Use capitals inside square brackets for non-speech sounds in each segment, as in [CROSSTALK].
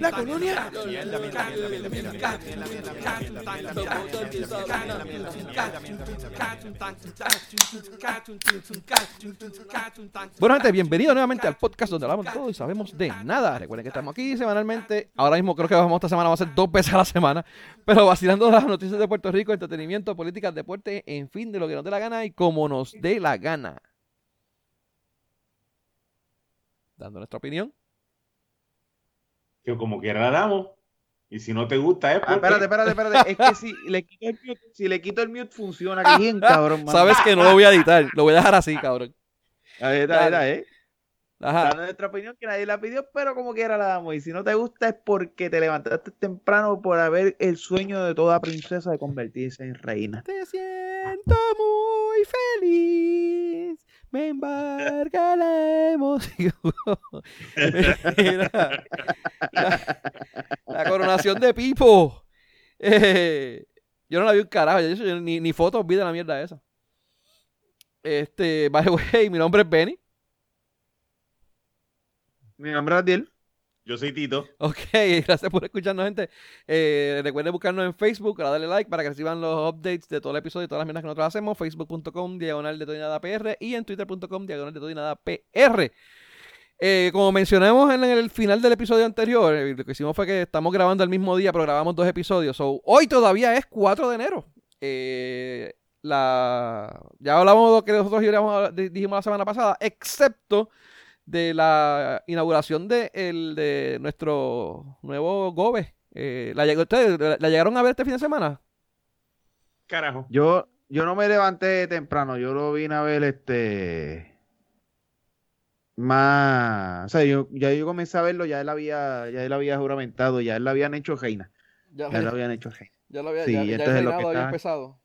La colonia. Bueno, gente, bienvenido nuevamente al podcast donde hablamos todo y sabemos de nada. Recuerden que estamos aquí semanalmente. Ahora mismo creo que vamos esta semana, va a ser dos veces a la semana. Pero vacilando las noticias de Puerto Rico, entretenimiento, política, deporte, en fin, de lo que nos dé la gana y como nos dé la gana. Dando nuestra opinión. Que como quiera la damos. Y si no te gusta, es ah, espérate, espérate, espérate. Es que si le quito el mute, si le quito el mute funciona. Que bien, cabrón. Sabes que no lo voy a editar. Lo voy a dejar así, cabrón. Ahí está, ahí está, ¿eh? Ajá. Dando nuestra opinión que nadie la pidió, pero como quiera la damos. Y si no te gusta es porque te levantaste temprano por haber el sueño de toda princesa de convertirse en reina. Te siento muy feliz me embarga la emoción. [LAUGHS] la, coronación de Pipo. [LAUGHS] Yo no la vi un carajo, ni, ni fotos vi de la mierda esa. Este, the way, mi nombre es Benny. Mi nombre es Adiel. Yo soy Tito. Ok, [LAUGHS] gracias por escucharnos, gente. Eh, recuerden buscarnos en Facebook, darle like para que reciban los updates de todo el episodio y todas las mierdas que nosotros hacemos. Facebook.com, diagonal de todo y nada PR y en Twitter.com, diagonal de todo y nada PR. Eh, como mencionamos en el final del episodio anterior, eh, lo que hicimos fue que estamos grabando el mismo día, pero grabamos dos episodios. hoy todavía es 4 de enero. la, ya hablamos de lo que nosotros dijimos la semana pasada, excepto de la inauguración de, el, de nuestro nuevo Gobe. Eh, ¿la, ¿Ustedes la llegaron a ver este fin de semana? Carajo. Yo, yo no me levanté temprano, yo lo vine a ver este más, o sea, yo, ya yo comencé a verlo, ya él había, ya él había juramentado, ya él lo habían hecho reina. Ya, lo [LAUGHS] habían hecho reina. Ya lo había, sí, ya, ya el reinado había empezado.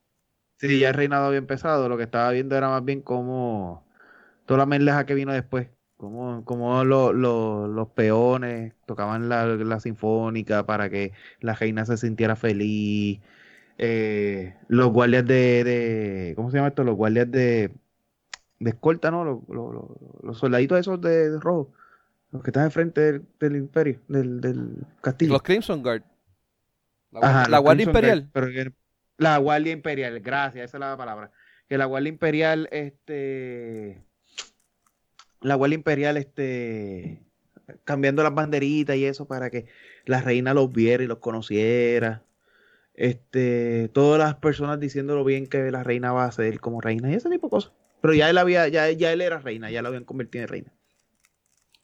Sí, ya el reinado había empezado, lo que estaba viendo era más bien como toda la merleja que vino después como, como los peones tocaban la, sinfónica para que la reina se sintiera feliz. Eh, los guardias de, de, ¿Cómo se llama esto? Los guardias de, de escolta, ¿no? Los, los, soldaditos esos de, rojo. Los que están enfrente del, imperio, del, del, castillo. Los Crimson Guard. La, Guardia Imperial. pero la Guardia Imperial, gracias, esa es la palabra. Que la Guardia Imperial, este la Guardia Imperial este, cambiando las banderitas y eso para que la reina los viera y los conociera. Este, todas las personas diciendo lo bien que la reina va a ser como reina y ese tipo de cosas. Pero ya él había, ya, ya él era reina, ya lo habían convertido en reina.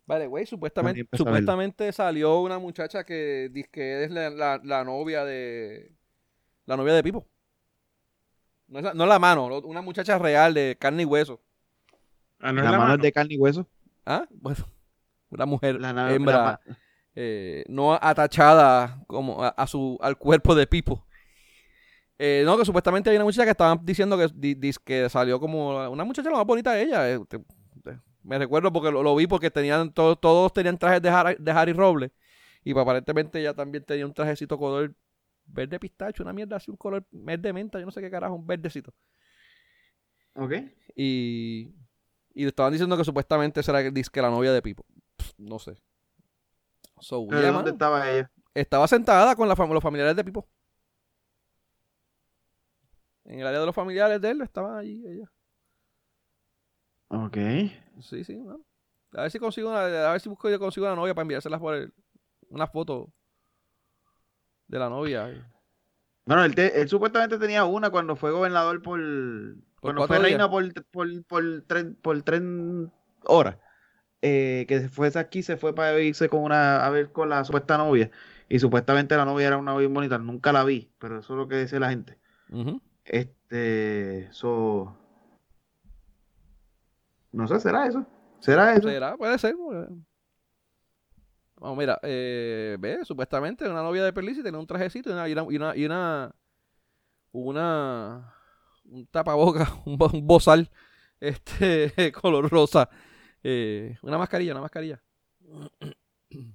Vale, güey, supuestamente, supuestamente salió una muchacha que dice que es la, la, novia de. La novia de Pipo. No es la, no la mano, una muchacha real de carne y hueso. Ah, la, mano, es de carne y hueso. Ah, bueno. Una mujer hembra eh, no atachada como a, su, al cuerpo de Pipo. Eh, no, que supuestamente hay una muchacha que estaban diciendo que, que salió como una muchacha la más bonita de ella. Eh, me recuerdo porque lo, vi porque tenían todos, todos tenían trajes de, Harry, de Harry Robles. Y aparentemente ella también tenía un trajecito color verde pistacho, una mierda así, un color verde menta, yo no sé qué carajo, un verdecito. Ok. Y y estaban diciendo que supuestamente será que la novia de Pipo. no sé. dónde estaba ella? Estaba sentada con la los familiares de Pipo. En el área de los familiares de él estaban allí ella. Ok. Sí, sí, A ver si consigo una, a ver si busco yo consigo una novia para enviárselas por una foto de la novia. Bueno, él, él, supuestamente tenía una cuando fue gobernador por, cuando fue reina por, por, por, tren, por tren horas, eh, que fue aquí, se fue para irse con una, a ver con la supuesta novia. Y supuestamente la novia era una bien bonita. Nunca la vi, pero eso es lo que dice la gente. Este, eso. No sé, ¿será eso? ¿Será eso? ¿Será? Puede ser. Vamos, mira, eh, ve, supuestamente una novia de Perlis tenía un trajecito y una, y una, y una, una un tapaboca, [LAUGHS] un, bozal este [LAUGHS] color rosa. Eh, una mascarilla, una mascarilla. [CLEARS THROAT]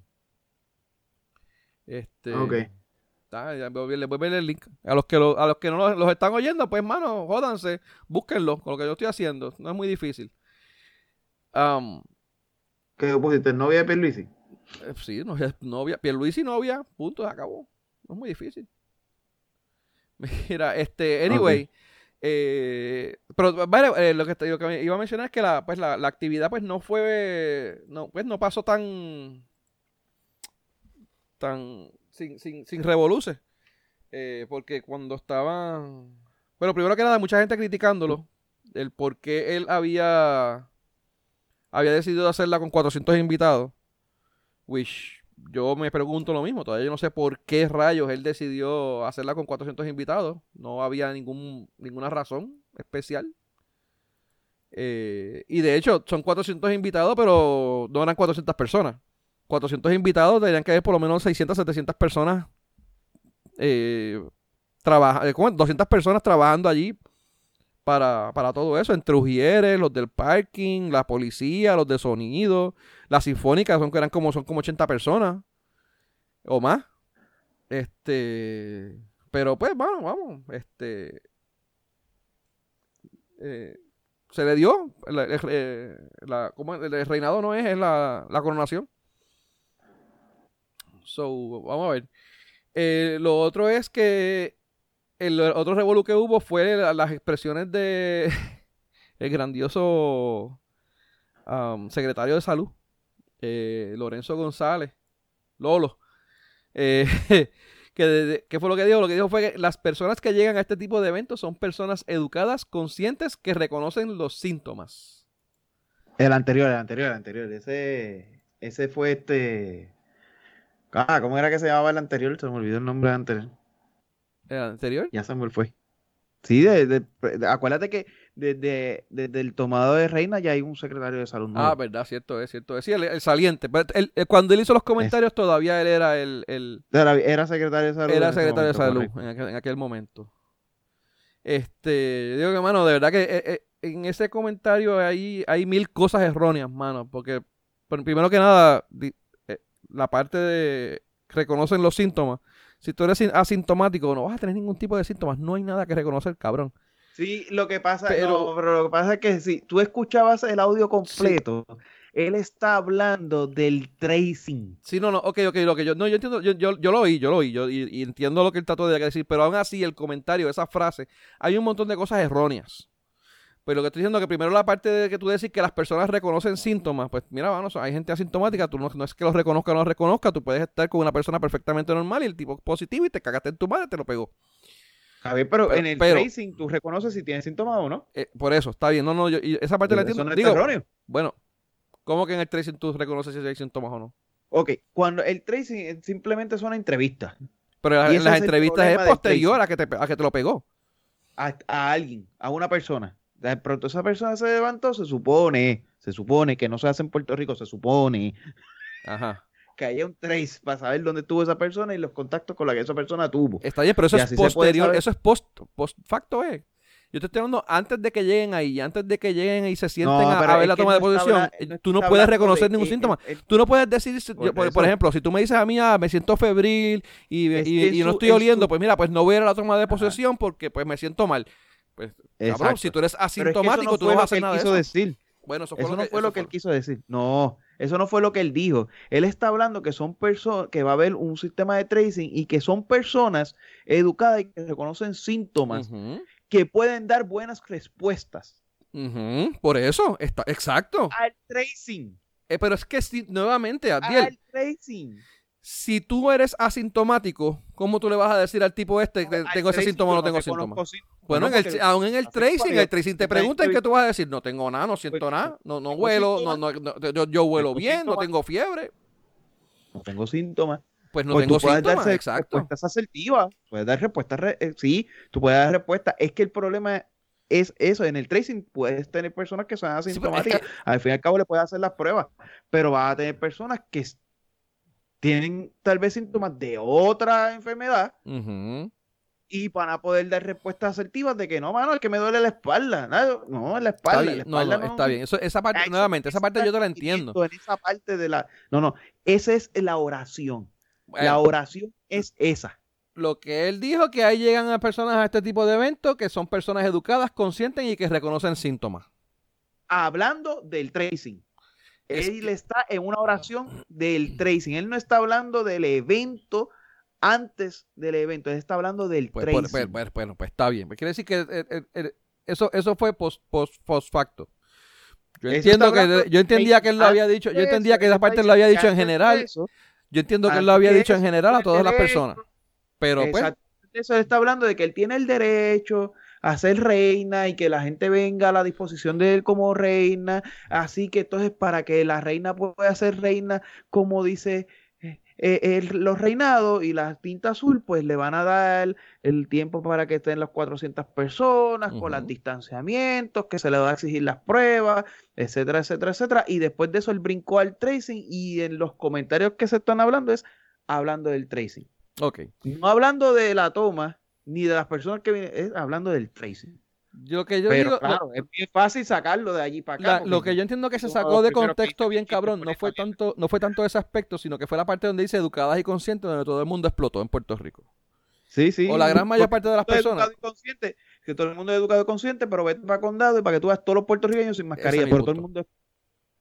Este. Ok. les voy a ver el link. A los que, a los, que no los, están oyendo, pues, mano, jódanse, búsquenlo con lo que yo estoy haciendo. No es muy difícil. Um, ¿Qué pusiste? ¿Novia de Pierluisi? Eh, sí, novia, novia. Pierluisi novia, punto, se acabó. No es muy difícil. [LAUGHS] Mira, este, anyway. Eh, pero eh, lo, que, lo, que, iba a mencionar es que la, pues, la, la, actividad pues no fue, no, pues no pasó tan, tan, sin, sin, sin. Eh, porque cuando estaban, bueno, primero que nada, mucha gente criticándolo, el por qué él había, había decidido hacerla con 400 invitados, which yo me pregunto lo mismo, todavía yo no sé por qué rayos él decidió hacerla con 400 invitados. No había ningún, ninguna razón especial. Eh, y de hecho, son 400 invitados, pero no eran 400 personas. 400 invitados deberían que haber por lo menos 600, 700 personas. Eh, 200 eh, personas trabajando allí para, para todo eso, entre Ujieres, los del parking, la policía, los de sonido, las sinfónicas son, eran como, son como 80 personas o más. Este, pero pues vamos, vamos, este, eh, se le dio, eh, el, reinado no es, es la, coronación. So, vamos a ver. Eh, lo otro es que el otro revolú que hubo fue las expresiones de [LAUGHS] el grandioso um, secretario de salud, eh, Lorenzo González, Lolo. Eh, [LAUGHS] que ¿Qué fue lo que dijo? Lo que dijo fue que las personas que llegan a este tipo de eventos son personas educadas, conscientes, que reconocen los síntomas. El anterior, el anterior, el anterior. Ese, ese fue este... Ah, ¿cómo era que se llamaba el anterior? Se me olvidó el nombre anterior. ¿El anterior? Ya Samuel fue. Sí, de, acuérdate que desde, el tomado de Reina ya hay un secretario de salud. Ah, verdad, cierto, es cierto. Sí, el, saliente. cuando él hizo los comentarios todavía él era el, Era, secretario de salud. Era secretario de salud en aquel, momento. Este, digo que, mano, de verdad que eh, eh, en ese comentario hay, hay mil cosas erróneas, mano. Porque, primero que nada, eh, la parte de reconocen los síntomas si tú eres asintomático, no vas a tener ningún tipo de síntomas. No hay nada que reconocer, cabrón. Sí, lo que pasa, pero, lo que pasa es que si tú escuchabas el audio completo, él está hablando del tracing. Sí, no, no, ok, ok, lo que yo, no, yo entiendo, yo, yo, yo lo oí, yo lo oí, yo, y, entiendo lo que él trató de decir, pero aún así el comentario, esa frase, hay un montón de cosas erróneas. Pero lo que estoy diciendo es que primero la parte de que tú decís que las personas reconocen síntomas, pues mira, vamos, hay gente asintomática, tú no, es que los reconozca o no los reconozca, tú puedes estar con una persona perfectamente normal y el tipo positivo y te cagaste en tu madre, te lo pegó. Javier, pero, en el tracing tú reconoces si tienes síntomas o no. Eh, por eso, está bien, no, no, yo, esa parte la entiendo. No es Bueno, ¿cómo que en el tracing tú reconoces si hay síntomas o no? Ok, cuando el tracing simplemente son entrevistas. Pero en las entrevistas es posterior a que, te, a que te lo pegó. a alguien, a una persona de pronto esa persona se levantó, se supone, se supone que no se hace en Puerto Rico, se supone Ajá. que haya un trace para saber dónde estuvo esa persona y los contactos con la que esa persona tuvo. Está bien, pero eso es posterior, eso es post, post facto, eh. Yo te estoy hablando antes de que lleguen ahí, antes de que lleguen y se sienten a, ver la toma de posición. tú no puedes reconocer ningún síntoma. tú no puedes decir, por, ejemplo, si tú me dices a mí, ah, me siento febril y, y, no estoy oliendo, pues mira, pues no voy a ir a la toma de posesión porque pues me siento mal. Pues, si tú eres asintomático, tú no vas a hacer nada quiso decir. Bueno, eso, no fue lo que él quiso decir. No, eso no fue lo que él dijo. Él está hablando que son personas, que va a haber un sistema de tracing y que son personas educadas y que reconocen síntomas que pueden dar buenas respuestas. Por eso, está, exacto. Al tracing. Eh, pero es que si, nuevamente, Adiel, al tracing si tú eres asintomático, ¿cómo tú le vas a decir al tipo este que tengo ese síntoma o no tengo síntomas? Bueno, en el, aún en el tracing, el tracing te preguntan qué tú vas a decir, no tengo nada, no siento pues, nada, no, no huelo, no, no, yo, yo huelo bien, no tengo fiebre. No tengo síntomas. Pues no pues tengo síntomas, exacto. Respuestas asertivas, puedes dar respuestas, eh, sí, tú puedes dar respuestas. Es que el problema es eso, en el tracing puedes tener personas que son asintomáticas, al fin y al cabo le puedes hacer las pruebas, pero vas a tener personas que tienen tal vez síntomas de otra enfermedad y van a poder dar respuestas asertivas de que no, mano, es que me duele la espalda. No, en la espalda. no, no, está bien. esa parte, nuevamente, esa parte yo te la entiendo. En esa parte de la. No, no. Esa es la oración. la oración es esa. Lo que él dijo, que ahí llegan a personas a este tipo de eventos que son personas educadas, conscientes y que reconocen síntomas. Hablando del tracing. Él está en una oración del tracing. Él no está hablando del evento antes del evento. Él está hablando del pues, pues, tracing. Pues, bueno, pues está bien. Quiere decir que eh, eh, eso, eso fue post, post, post facto. Yo entiendo que yo entendía que él lo había dicho, yo entendía que esa parte lo había dicho en general. Yo entiendo que él lo había dicho en general a todas las personas. Pero pues eso está hablando de que él tiene el derecho a ser reina y que la gente venga a la disposición de él como reina. Así que entonces para que la reina pueda ser reina, como dice eh, los reinados y la tinta azul, pues le van a dar el tiempo para que estén las 400 personas, con los distanciamientos, que se le va a exigir las pruebas, etcétera, etcétera, etcétera. Y después de eso él brincó al tracing y en los comentarios que se están hablando es hablando del tracing. Ok. No hablando de la toma, ni de las personas que vienen, es hablando del tracing. Yo que yo Pero digo, claro, es bien fácil sacarlo de allí para acá. lo que yo entiendo que se sacó de contexto bien cabrón, no fue tanto, no fue tanto ese aspecto, sino que fue la parte donde dice educadas y conscientes, donde todo el mundo explotó en Puerto Rico. Sí, sí. O la gran mayor parte de las personas. que todo el mundo es educado y consciente, pero vete para condado y para que tú veas todos los puertorriqueños sin mascarilla. Pero todo el mundo.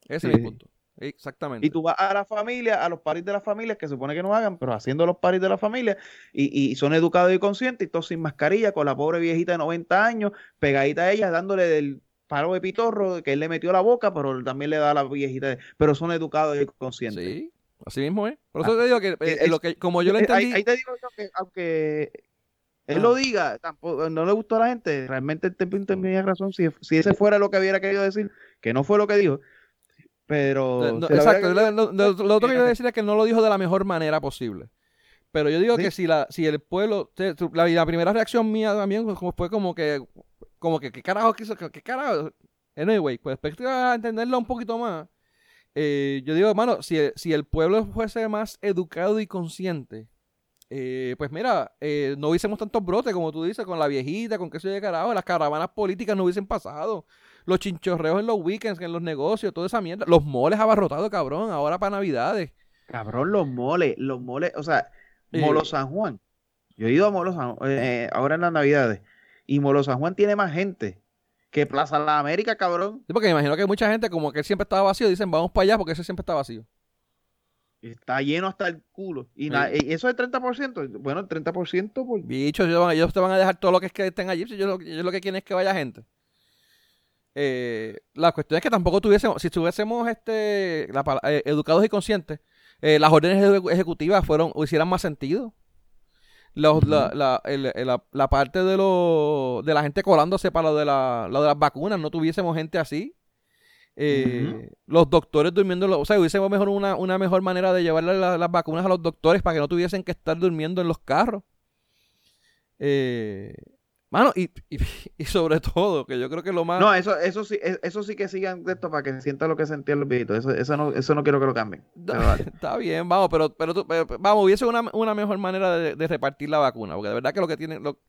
Ese es mi punto. Exactamente. Y tú vas a la familia, a los paris de la familia, que se supone que no hagan, pero haciendo los paris de la familia, y, son educados y conscientes, y todos sin mascarilla, con la pobre viejita de 90 años, pegadita a ella, dándole del paro de pitorro que él le metió a la boca, pero también le da a la viejita, pero son educados y conscientes. Sí, así mismo es. Por eso te digo que, eh, lo que como yo lo entendí... Ahí, te digo que aunque él lo diga, tampoco, no le gustó a la gente, realmente tenía razón, si, si ese fuera lo que hubiera querido decir, que no fue lo que dijo, pero. exacto. Lo, otro que iba a decir es que no lo dijo de la mejor manera posible. Pero yo digo que si la si el pueblo. La, la, primera reacción mía también fue como que. Como que, ¿qué carajo quiso? ¿Qué carajo? Anyway, pues a entenderlo un poquito más. Eh, yo digo, hermano, si, si el pueblo fuese más educado y consciente, eh, pues mira, eh, no hubiésemos tantos brotes, como tú dices, con la viejita, con qué se de carajo, las caravanas políticas no hubiesen pasado los chinchorreos en los weekends, en los negocios, toda esa mierda. Los moles abarrotados, cabrón, ahora para Navidades. Cabrón, los moles, los moles, o sea, Molo San Juan. Yo he ido a Molo San Juan, eh, eh, ahora en las Navidades, y Molo San Juan tiene más gente que Plaza La América, cabrón. Sí, porque me imagino que mucha gente, como que siempre estaba vacío, dicen, vamos para allá porque ese siempre está vacío. Está lleno hasta el culo. Y, eso es 30%. Bueno, el 30%. Por... Bichos, ellos, te van a dejar todo lo que es que estén allí. Yo, yo lo que quieren es que vaya gente. Eh, la cuestión es que tampoco tuviésemos, si estuviésemos este, eh, educados y conscientes, eh, las órdenes ejecutivas fueron, hicieran más sentido. la, la, parte de, lo, de la gente colándose para lo de, la, lo de las vacunas, no tuviésemos gente así. Los doctores durmiendo, o sea, hubiésemos mejor una, una mejor manera de llevarle las vacunas a los doctores para que no tuviesen que estar durmiendo en los carros. Eh, Mano, y, [LAUGHS] y, sobre todo, que yo creo que lo más. No, eso, eso sí, e, eso sí que sigan de esto para que sientan lo que sentían los viejitos. Eso, eso, no, eso no quiero que lo cambien. [LAUGHS] Está bien, vamos, pero, pero, vamos, hubiese una, una mejor manera de, repartir la vacuna, porque de verdad que lo que tienen, lo,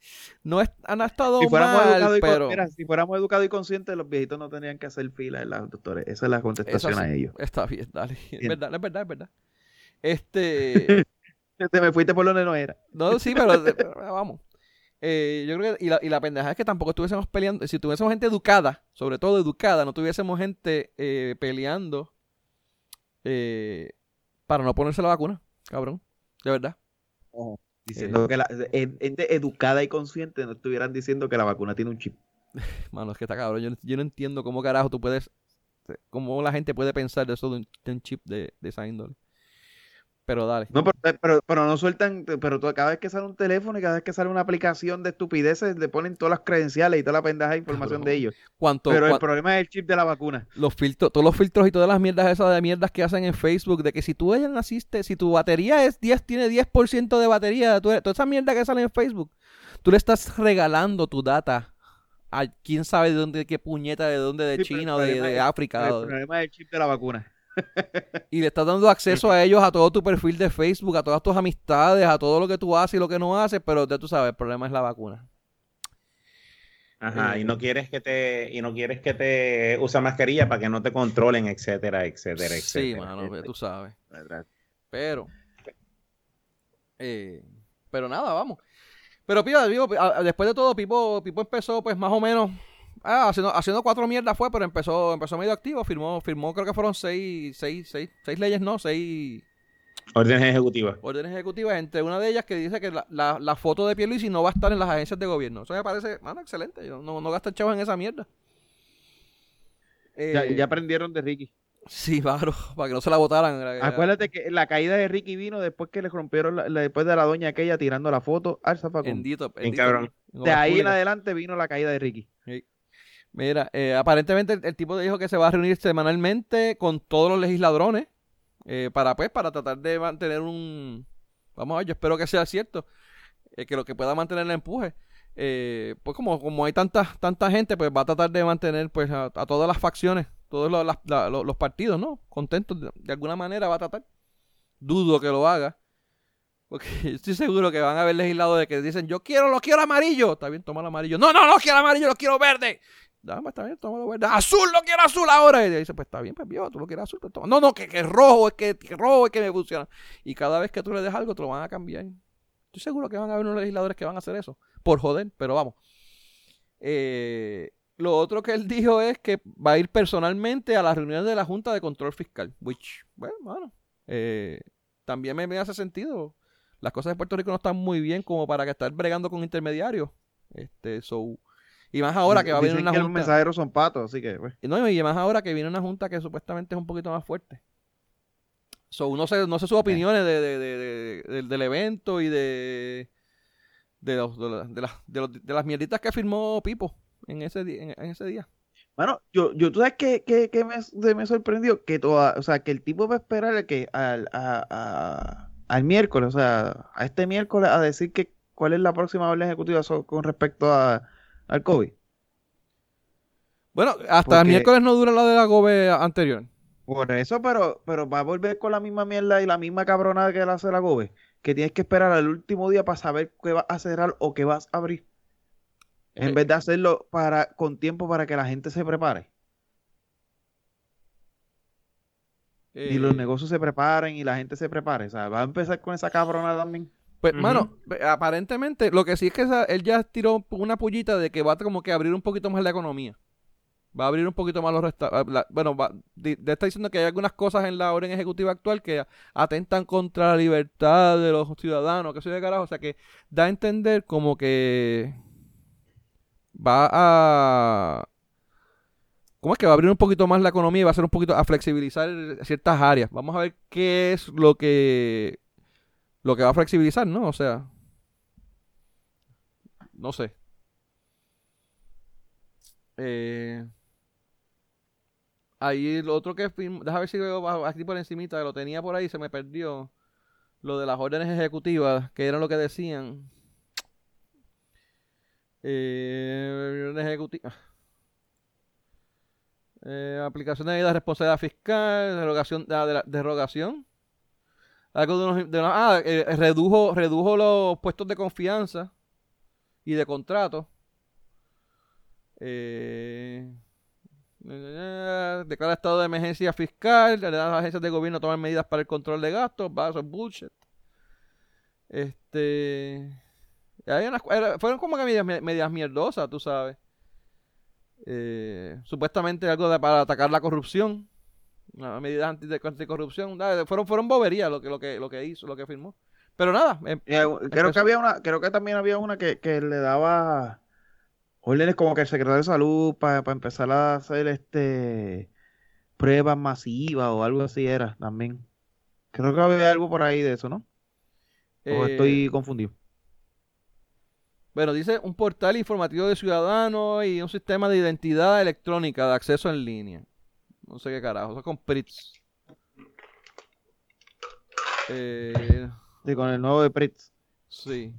no es, han estado si mal, pero... mira, si fuéramos educados y conscientes, los viejitos no tendrían que hacer fila en las doctores. Esa es la contestación a ellos. Está bien, dale. Es verdad, es verdad, es verdad. Este... [LAUGHS] Te me fuiste por donde no era. No, sí, pero vamos. Eh, yo creo que, y la, y la pendeja es que tampoco estuviésemos peleando, si tuviésemos gente educada, sobre todo educada, no tuviésemos gente eh, peleando eh, para no ponerse la vacuna, cabrón, de verdad. diciendo que la gente educada y consciente no estuvieran diciendo que la vacuna tiene un chip. [LAUGHS] Mano, es que está cabrón, yo, yo no entiendo cómo carajo tú puedes, cómo la gente puede pensar de eso de un, chip de, de esa índole pero dale. No, eh, pero, pero, no sueltan, pero cada vez que sale un teléfono y cada vez que sale una aplicación de estupideces, le ponen todas las credenciales y toda la pendeja de información de ellos. pero el problema es el chip de la vacuna. Los filtros, todos los filtros y todas las mierdas esas de mierdas que hacen en Facebook, de que si tú ya naciste, si tu batería es 10, tiene 10% de batería, toda esa mierda que sale en Facebook, tú le estás regalando tu data a quién sabe de dónde, qué puñeta, de dónde, de China o de, África. El problema es el chip de la vacuna [LAUGHS] y le estás dando acceso a ellos a todo tu perfil de Facebook, a todas tus amistades, a todo lo que tú haces y lo que no haces, pero ya tú sabes, el problema es la vacuna. Ajá, y no quieres que te y no quieres que te usa mascarilla para que no te controlen, etcétera, etcétera, etcétera. Sí, mano, tú sabes. Pero eh, pero nada, vamos. Pero Pipo, después de todo, Pipo, Pipo empezó pues más o menos Ah, haciendo, haciendo cuatro mierdas fue, pero empezó, empezó medio activo, firmó, firmó, creo que fueron seis, seis, seis, seis leyes, no, seis órdenes ejecutivas. Órdenes ejecutivas, entre una de ellas que dice que la, la, la foto de Pierluisi no va a estar en las agencias de gobierno. Eso me parece, mano, excelente. No, no gastan chavos en esa mierda. ya, ya aprendieron de Ricky. Sí, claro, [LAUGHS] para que no se la votaran. Acuérdate que la caída de Ricky vino después que le rompieron, después de la doña aquella tirando la foto al zafacón. Bendito, De ahí en adelante vino la caída de Ricky. Mira, eh, aparentemente el, tipo dijo que se va a reunir semanalmente con todos los legisladores eh, para pues para tratar de mantener un vamos a ver yo espero que sea cierto eh, que lo que pueda mantener el empuje pues como como hay tanta tanta gente pues va a tratar de mantener pues a, todas las facciones todos los, partidos no contentos de, de, alguna manera va a tratar. Dudo que lo haga porque [LAUGHS] estoy seguro que van a haber legisladores que dicen yo quiero lo quiero amarillo está bien toma el amarillo. No no no quiero amarillo lo quiero verde Dame, está bien, tómalo verde. Azul, lo quiero azul ahora. Y dice, pues está bien, pues viejo, tú lo quieres azul. Pues toma. No, no, que, que rojo, es que, rojo es que me funciona. Y cada vez que tú le des algo, te lo van a cambiar. Estoy seguro que van a haber unos legisladores que van a hacer eso. Por joder, pero vamos. Eh, lo otro que él dijo es que va a ir personalmente a las reuniones de la Junta de Control Fiscal. Which, bueno, bueno. Eh, también me, me, hace sentido. Las cosas de Puerto Rico no están muy bien como para que estar bregando con intermediarios. Este, so y más ahora que va a venir una junta. Los mensajeros son patos, así que. Pues. No, y más ahora que viene una junta que supuestamente es un poquito más fuerte. So, no sé, no sé sus opiniones de, de, de, del evento y de. De, los, de, las, de, las mierditas que firmó Pipo en ese, en, ese día. Bueno, yo, yo tú sabes que, que, que me, me, sorprendió que toda, o sea, que el tipo va a esperar que al, a, al miércoles, o sea, a este miércoles a decir que cuál es la próxima orden ejecutiva con respecto a, al COVID. Bueno, hasta el miércoles no dura la de la GOBE anterior. Por eso, pero, pero va a volver con la misma mierda y la misma cabronada que la hace la GOBE. Que tienes que esperar al último día para saber qué vas a cerrar o qué vas a abrir. En eh. vez de hacerlo para, con tiempo para que la gente se prepare. Y los eh. negocios se preparen y la gente se prepare. O sea, va a empezar con esa cabronada también. Pues, mano, aparentemente, lo que sí es que él ya tiró una pullita de que va a como que abrir un poquito más la economía. Va a abrir un poquito más los restaurantes. Bueno, va, está diciendo que hay algunas cosas en la orden ejecutiva actual que atentan contra la libertad de los ciudadanos, que soy de carajo. O sea, que da a entender como que va a... ¿Cómo es que va a abrir un poquito más la economía y va a ser un poquito a flexibilizar ciertas áreas? Vamos a ver qué es lo que lo que va a flexibilizar, ¿no? O sea, no sé. Eh, ahí lo otro que déjame ver si veo aquí por encimita, lo tenía por ahí, se me perdió. Lo de las órdenes ejecutivas, que era lo que decían. Eh, órdenes ejecutivas. Eh, aplicación de medidas de responsabilidad fiscal, derogación, de la derogación algo de ah, eh, redujo, redujo los puestos de confianza y de contrato. Eh, declara estado de emergencia fiscal, le da las agencias de gobierno tomar medidas para el control de gastos, va, eso es bullshit. Este. fueron como que medidas, medidas mierdosas, tú sabes. Eh, supuestamente algo para atacar la corrupción medidas anti anticorrupción, fueron, fueron boberías lo que, lo que, lo que hizo, lo que firmó. Pero nada. Em, creo que había una, creo que también había una que, le daba órdenes como que el secretario de salud para empezar a hacer este pruebas masivas o algo así era también. Creo que había algo por ahí de eso, ¿no? O estoy eh, confundido. Bueno, dice un portal informativo de ciudadanos y un sistema de identidad electrónica de acceso en línea. No sé qué carajo. Eso con Pritz. Eh, sí, con el nuevo de Pritz. Sí.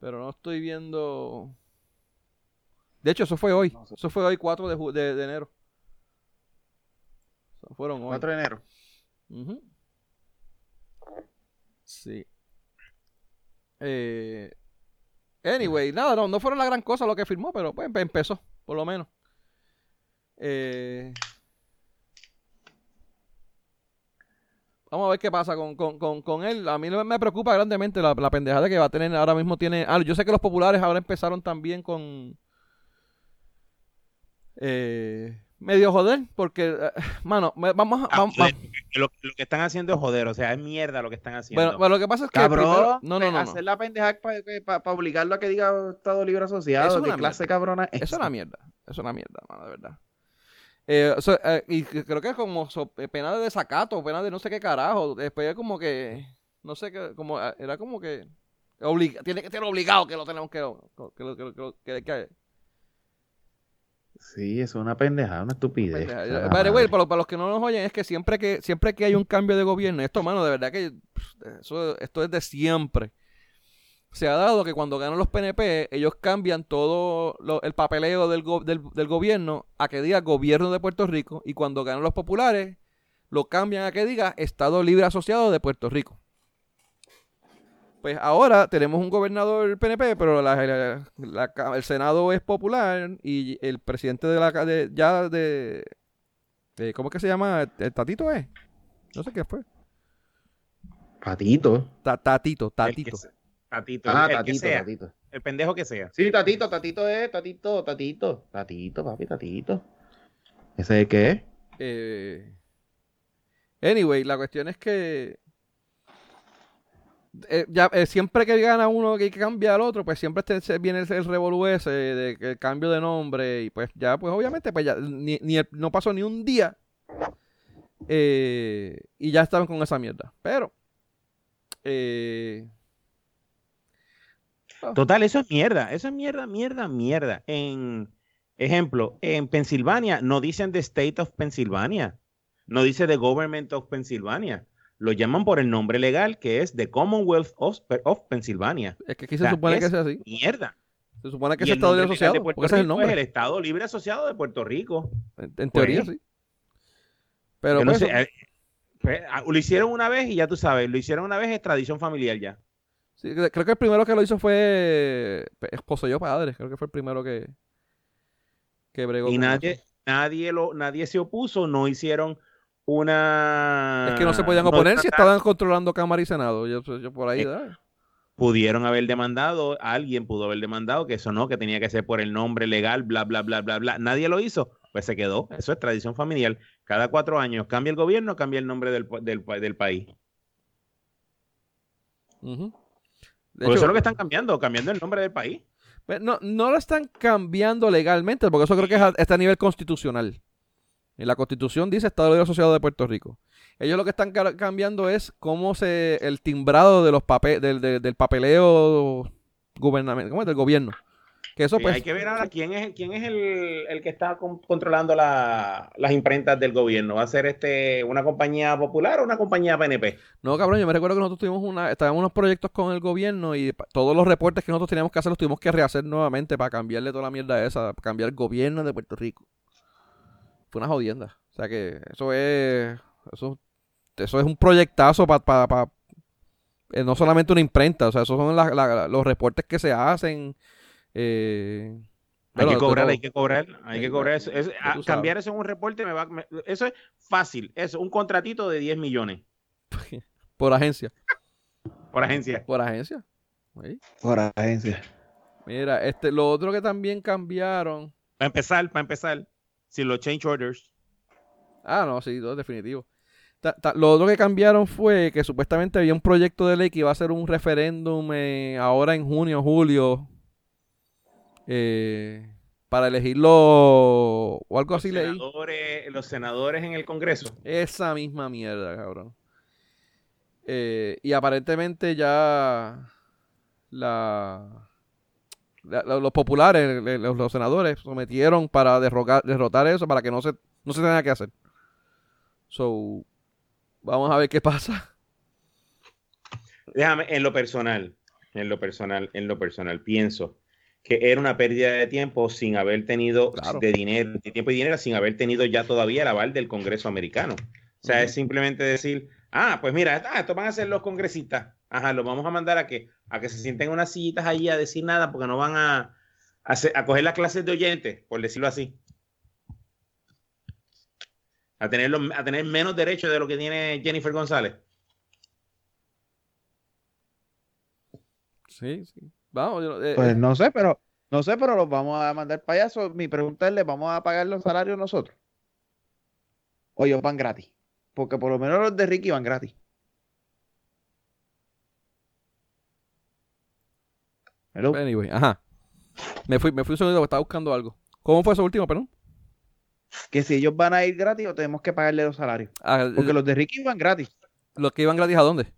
Pero no estoy viendo. De hecho, eso fue hoy. Eso fue hoy, 4 de, de, enero. Eso fueron hoy. 4 de enero. Sí. Eh, anyway, nada, no, no fueron la gran cosa lo que firmó, pero pues empezó, por lo menos. Eh, Vamos a ver qué pasa con, con, con, él. A mí me preocupa grandemente la, la, pendejada que va a tener. Ahora mismo tiene. Ah, yo sé que los populares ahora empezaron también con. Eh, medio joder, porque, eh, mano, vamos a... Ah, lo, que están haciendo es joder, o sea, es mierda lo que están haciendo. Bueno, lo que pasa es que... Cabrón, no, no, no, Hacer la pendeja para obligarlo a que diga Estado Libre Asociado, de clase cabrona. Eso es una mierda, es una mierda, mano, de verdad. Eh, eh, y creo que es como pena de desacato, pena de no sé qué carajo. Después como que, no sé qué, como, era como que, tiene que ser obligado que lo tenemos que, que, que, Sí, es una pendejada, una estupidez. para, los que no nos oyen, es que siempre que siempre que hay un cambio de gobierno, esto, mano, de verdad que eso, esto es de siempre. Se ha dado que cuando ganan los PNP, ellos cambian todo el papeleo del, del, gobierno a que diga gobierno de Puerto Rico, y cuando ganan los populares, lo cambian a que diga Estado Libre Asociado de Puerto Rico. Pues ahora tenemos un gobernador PNP, pero el Senado es popular y el presidente de la de, ya de, ¿cómo es que se llama? ¿El Tatito es? No sé qué fue. Tatito. tatito, Tatito. Tatito. Ah, el Tatito, Tatito. El pendejo que sea. Sí, Tatito, Tatito es, Tatito, Tatito. Tatito, papi, Tatito. ¿Ese es qué es? Eh, anyway, la cuestión es que eh, ya, eh, siempre que gana uno que hay que cambiar al otro, pues siempre este, viene el, el revolú ese de, el cambio de nombre y pues ya, pues obviamente, pues ya ni, no pasó ni un día eh, y ya estaban con esa mierda. Pero, Total, eso es mierda, eso es mierda, mierda, mierda. En ejemplo, en Pensilvania no dicen the state of Pennsylvania, no dice the government of Pennsylvania lo llaman por el nombre legal que es The Commonwealth of, Pennsylvania. Es que aquí se supone que sea así. Mierda. Se supone que es Estado Libre Asociado. es el nombre. Es el Estado Libre Asociado de Puerto Rico. En, teoría, pues, sí. Pero pues, eh, pues, ah, lo hicieron una vez y ya tú sabes, lo hicieron una vez es tradición familiar ya. Sí, creo que el primero que lo hizo fue esposo yo padre. Creo que fue el primero que, que bregó. Y nadie, nadie, lo, nadie se opuso, no hicieron una... Es que no se podían oponer si estaban controlando Cámara y Senado. Yo, por ahí... Eh, pudieron haber demandado, alguien pudo haber demandado que eso no, que tenía que ser por el nombre legal, bla, bla, bla, bla, bla. Nadie lo hizo, pues se quedó. Eso es tradición familiar. Cada cuatro años cambia el gobierno, cambia el nombre del, del, país. Por eso es lo que están cambiando, cambiando el nombre del país. Pues, no, no lo están cambiando legalmente, porque eso creo que es a, está a nivel constitucional. En la constitución dice Estado Libre Asociado de Puerto Rico. Ellos lo que están cambiando es cómo se. el timbrado de los papeles del, del, papeleo gubernamental, ¿cómo es? del gobierno. Que eso, pues, hay que ver ahora quién es, quién es el, el que está controlando la, las imprentas del gobierno. ¿Va a ser este una compañía popular o una compañía PNP? No, cabrón, yo me recuerdo que nosotros tuvimos una, estábamos unos proyectos con el gobierno y todos los reportes que nosotros teníamos que hacer los tuvimos que rehacer nuevamente para cambiarle toda la mierda esa, para cambiar el gobierno de Puerto Rico fue una jodienda. O sea que eso es. Eso, eso es un proyectazo para. Eh, no solamente una imprenta, o sea, esos son los reportes que se hacen. Eh, hay que cobrar, hay que cobrar, hay que cobrar. Eso, cambiar eso en un reporte me va. eso es fácil. Eso, un contratito de 10 millones. [LAUGHS] Por agencia. Por agencia. Por agencia. Por agencia. Mira, este, lo otro que también cambiaron. Para empezar, para empezar sin los change orders. Ah, no, sí, todo definitivo. lo otro que cambiaron fue que supuestamente había un proyecto de ley que iba a ser un referéndum eh, ahora en junio, julio, eh, para elegirlo o algo así senadores, Los senadores en el Congreso. Esa misma mierda, cabrón. Eh, y aparentemente ya la los populares, los, senadores, sometieron para derrotar eso, para que no se, no se tenga que hacer. So, vamos a ver qué pasa. Déjame, en lo personal, en lo personal, en lo personal, pienso que era una pérdida de tiempo sin haber tenido de dinero, de tiempo y dinero, sin haber tenido ya todavía el aval del Congreso americano. O sea, es simplemente decir, ah, pues mira, ah, esto van a ser los congresistas. Ajá, los vamos a mandar a que, a que se sienten unas sillitas allí a decir nada porque no van a, a, coger las clases de oyentes, por decirlo así. A tener, a tener menos derechos de lo que tiene Jennifer González. Sí, sí. Vamos, eh, pues eh. no sé, pero No sé, pero los vamos a mandar payasos. Mi pregunta es, ¿les vamos a pagar los salarios nosotros? ¿O ellos van gratis? Porque por lo menos los de Ricky van gratis. Anyway, ajá. Me fui, me fui un segundo estaba buscando algo. ¿Cómo fue eso último, perdón? Que si ellos van a ir gratis o tenemos que pagarle los salarios. Ah, Porque los de Ricky van gratis. ¿Los que iban gratis a dónde?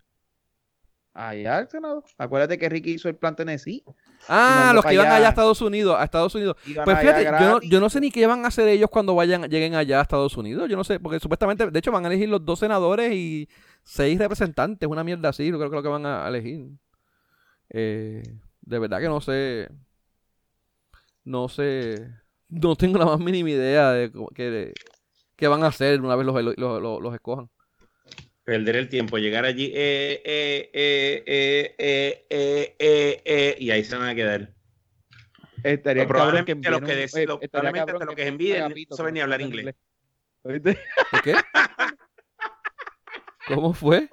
Allá al Senado. Acuérdate que Ricky hizo el plan Tennessee. Ah, los que iban allá a Estados Unidos, a Estados Unidos. pues fíjate, yo no, yo no, sé ni qué van a hacer ellos cuando vayan, lleguen allá a Estados Unidos. Yo no sé, porque supuestamente, de hecho, van a elegir los dos senadores y seis representantes, una mierda así, creo que es lo que van a elegir. Eh, de verdad que no sé. No sé. No tengo la más mínima idea de qué, van a hacer una vez los, los, los, escojan perder el tiempo, llegar allí, eh, eh, eh, y ahí se van a quedar. Estaría probablemente que los que, de, oye, probablemente hasta que, que envíen agapito, no saben ni hablar inglés. inglés. [LAUGHS] ¿Qué? ¿Cómo fue?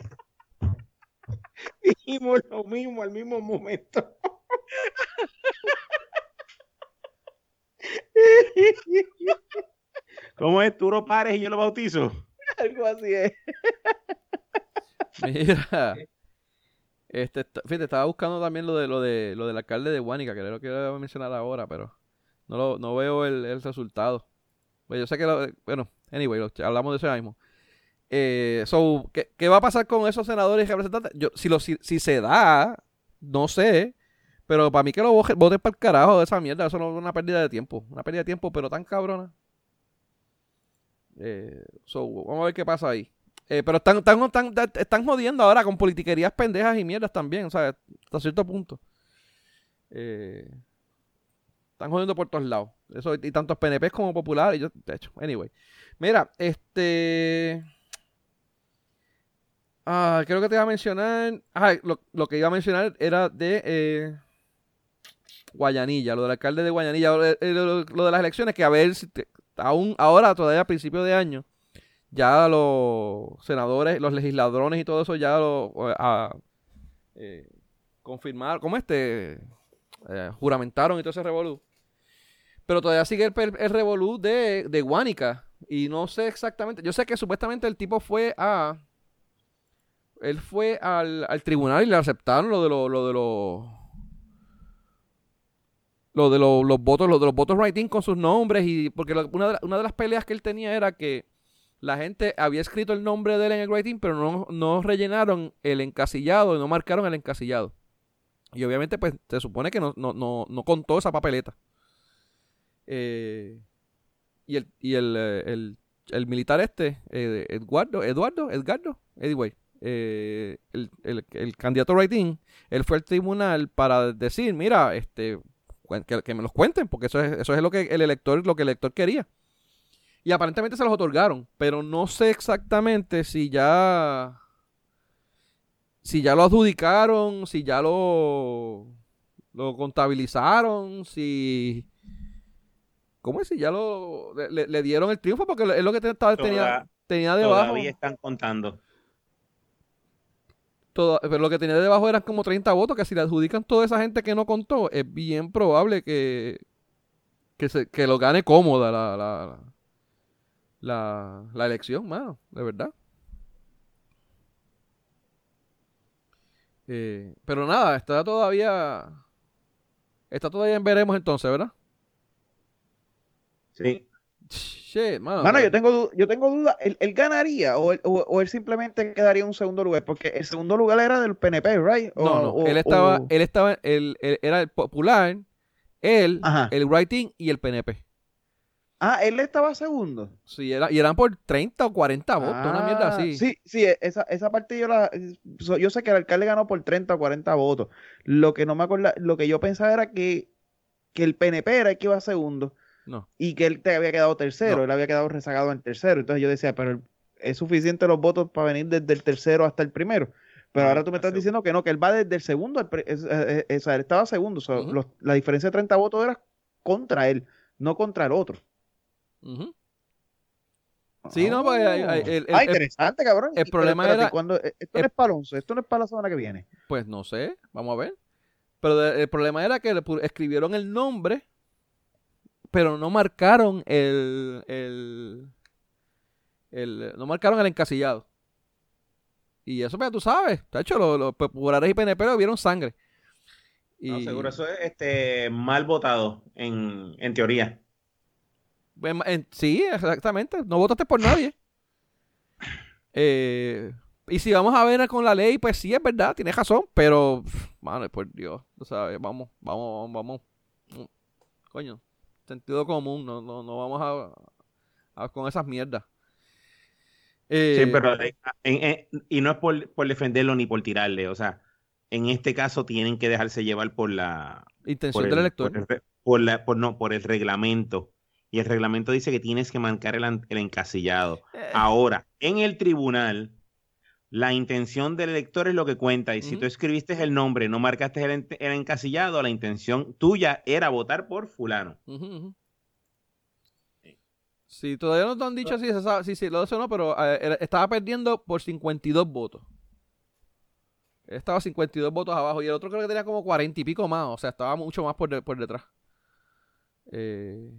[LAUGHS] Dijimos lo mismo al mismo momento. [LAUGHS] ¿Cómo es? Tú lo pares y yo lo bautizo. [LAUGHS] Algo así es. Mira. [LAUGHS] Este, fíjate, estaba buscando también lo de lo de lo del alcalde de Guanica, que es lo que iba a mencionar ahora, pero no lo, no veo el, resultado. Pues yo sé que bueno, anyway, hablamos de eso mismo. Eh, so, ¿qué, va a pasar con esos senadores y representantes? Yo, si, lo, si, si se da, no sé. Pero para mí que lo voten para el carajo de esa mierda, eso no es una pérdida de tiempo. Una pérdida de tiempo, pero tan cabrona. Eh, vamos a ver qué pasa ahí. Eh, pero están, están, están, jodiendo ahora con politiquerías pendejas y mierdas también, o sea, hasta cierto punto. Eh, están jodiendo por todos lados. Eso, y tantos PNP como populares. De hecho, anyway. Mira, este. Ah, creo que te iba a mencionar. Ah, lo, lo que iba a mencionar era de. Eh, Guayanilla, lo del alcalde de Guayanilla, lo, de las elecciones, que a ver si aún ahora, todavía a principio de año, ya los senadores, los legisladores y todo eso ya lo eh, confirmaron, como este, eh, juramentaron y todo ese revolú. Pero todavía sigue el, el revolú de, de Guánica. Y no sé exactamente. Yo sé que supuestamente el tipo fue a. Él fue al, al tribunal y le aceptaron lo de, lo, lo de los lo de los, votos, lo de los votos writing con sus nombres y porque una, de, una de las peleas que él tenía era que la gente había escrito el nombre de él en el writing, pero no, no rellenaron el encasillado, no marcaron el encasillado. Y obviamente, pues, se supone que no, no, no, no contó esa papeleta. Eh, y el, y el, eh, el, militar este, eh, Eduardo, Eduardo, Edgardo, anyway, el, el, el, candidato writing, él fue al tribunal para decir, mira, este, que, me los cuenten, porque eso es, eso es lo que el elector, lo que el elector quería. Y aparentemente se los otorgaron, pero no sé exactamente si ya si ya lo adjudicaron, si ya lo lo contabilizaron, si ¿cómo es? Si ya lo le, dieron el triunfo porque es lo que tenía, tenía debajo. Todavía están contando pero lo que tenía debajo eran como 30 votos, que si le adjudican toda esa gente que no contó, es bien probable que, que, se, que lo gane cómoda la, la, la, la elección, mano, de verdad. Eh, pero nada, está todavía. Está todavía en veremos entonces, ¿verdad? Sí. Shit, mano. yo tengo, yo tengo duda. ¿Él, ganaría o él, o, él, simplemente quedaría en un segundo lugar? Porque el segundo lugar era del PNP, ¿right? no, no. él estaba, él estaba, él, era el popular, él, el writing y el PNP. Ah, él estaba segundo. Sí, era, y eran por 30 o 40 votos, una mierda así. Ah, sí, sí, esa, esa parte yo la. Yo sé que el alcalde ganó por 30 o 40 votos. Lo que no me acuerdo, lo que yo pensaba era que, que el PNP era el que iba segundo. No. Y que él te había quedado tercero, él había quedado rezagado en tercero. Entonces yo decía, pero es suficiente los votos para venir desde el tercero hasta el primero. Pero ahora tú me estás diciendo que no, que él va desde el segundo, al él estaba segundo. la diferencia de 30 votos era contra él, no contra el otro. Sí, no, pues. ah, interesante, cabrón. El problema era. Cuando, esto no es para esto no es para la semana que viene. Pues no sé, vamos a ver. Pero el problema era que le escribieron el nombre, pero no marcaron el, el, el no marcaron el encasillado. Y eso, pues, tú sabes, de hecho, los, los populares y PNP lo vieron sangre. Y... No, seguro eso es este, mal votado, en, en teoría. Pues, sí, exactamente. No votaste por nadie. [LAUGHS] Eh, y si vamos a ver con la ley, pues sí, es verdad, tienes razón, pero, mano, por Dios, tú sabes, vamos, vamos, vamos. Coño, sentido común, no, no, no vamos a, con esas mierdas. sí, eh, pero y no es por, por defenderlo ni por tirarle, o sea, en este caso tienen que dejarse llevar por la intención del elector. Por, la, por, no, por el reglamento. Y el reglamento dice que tienes que marcar el, encasillado. Eh. Ahora, en el tribunal, la intención del elector es lo que cuenta. Y si tú escribiste el nombre, no marcaste el, encasillado, la intención tuya era votar por fulano. Sí, todavía no te han dicho si, si, si lo hace o no, pero eh, estaba perdiendo por 52 votos. Estaba 52 votos abajo y el otro creo que tenía como 40 y pico más. O sea, estaba mucho más por, por detrás. Eh,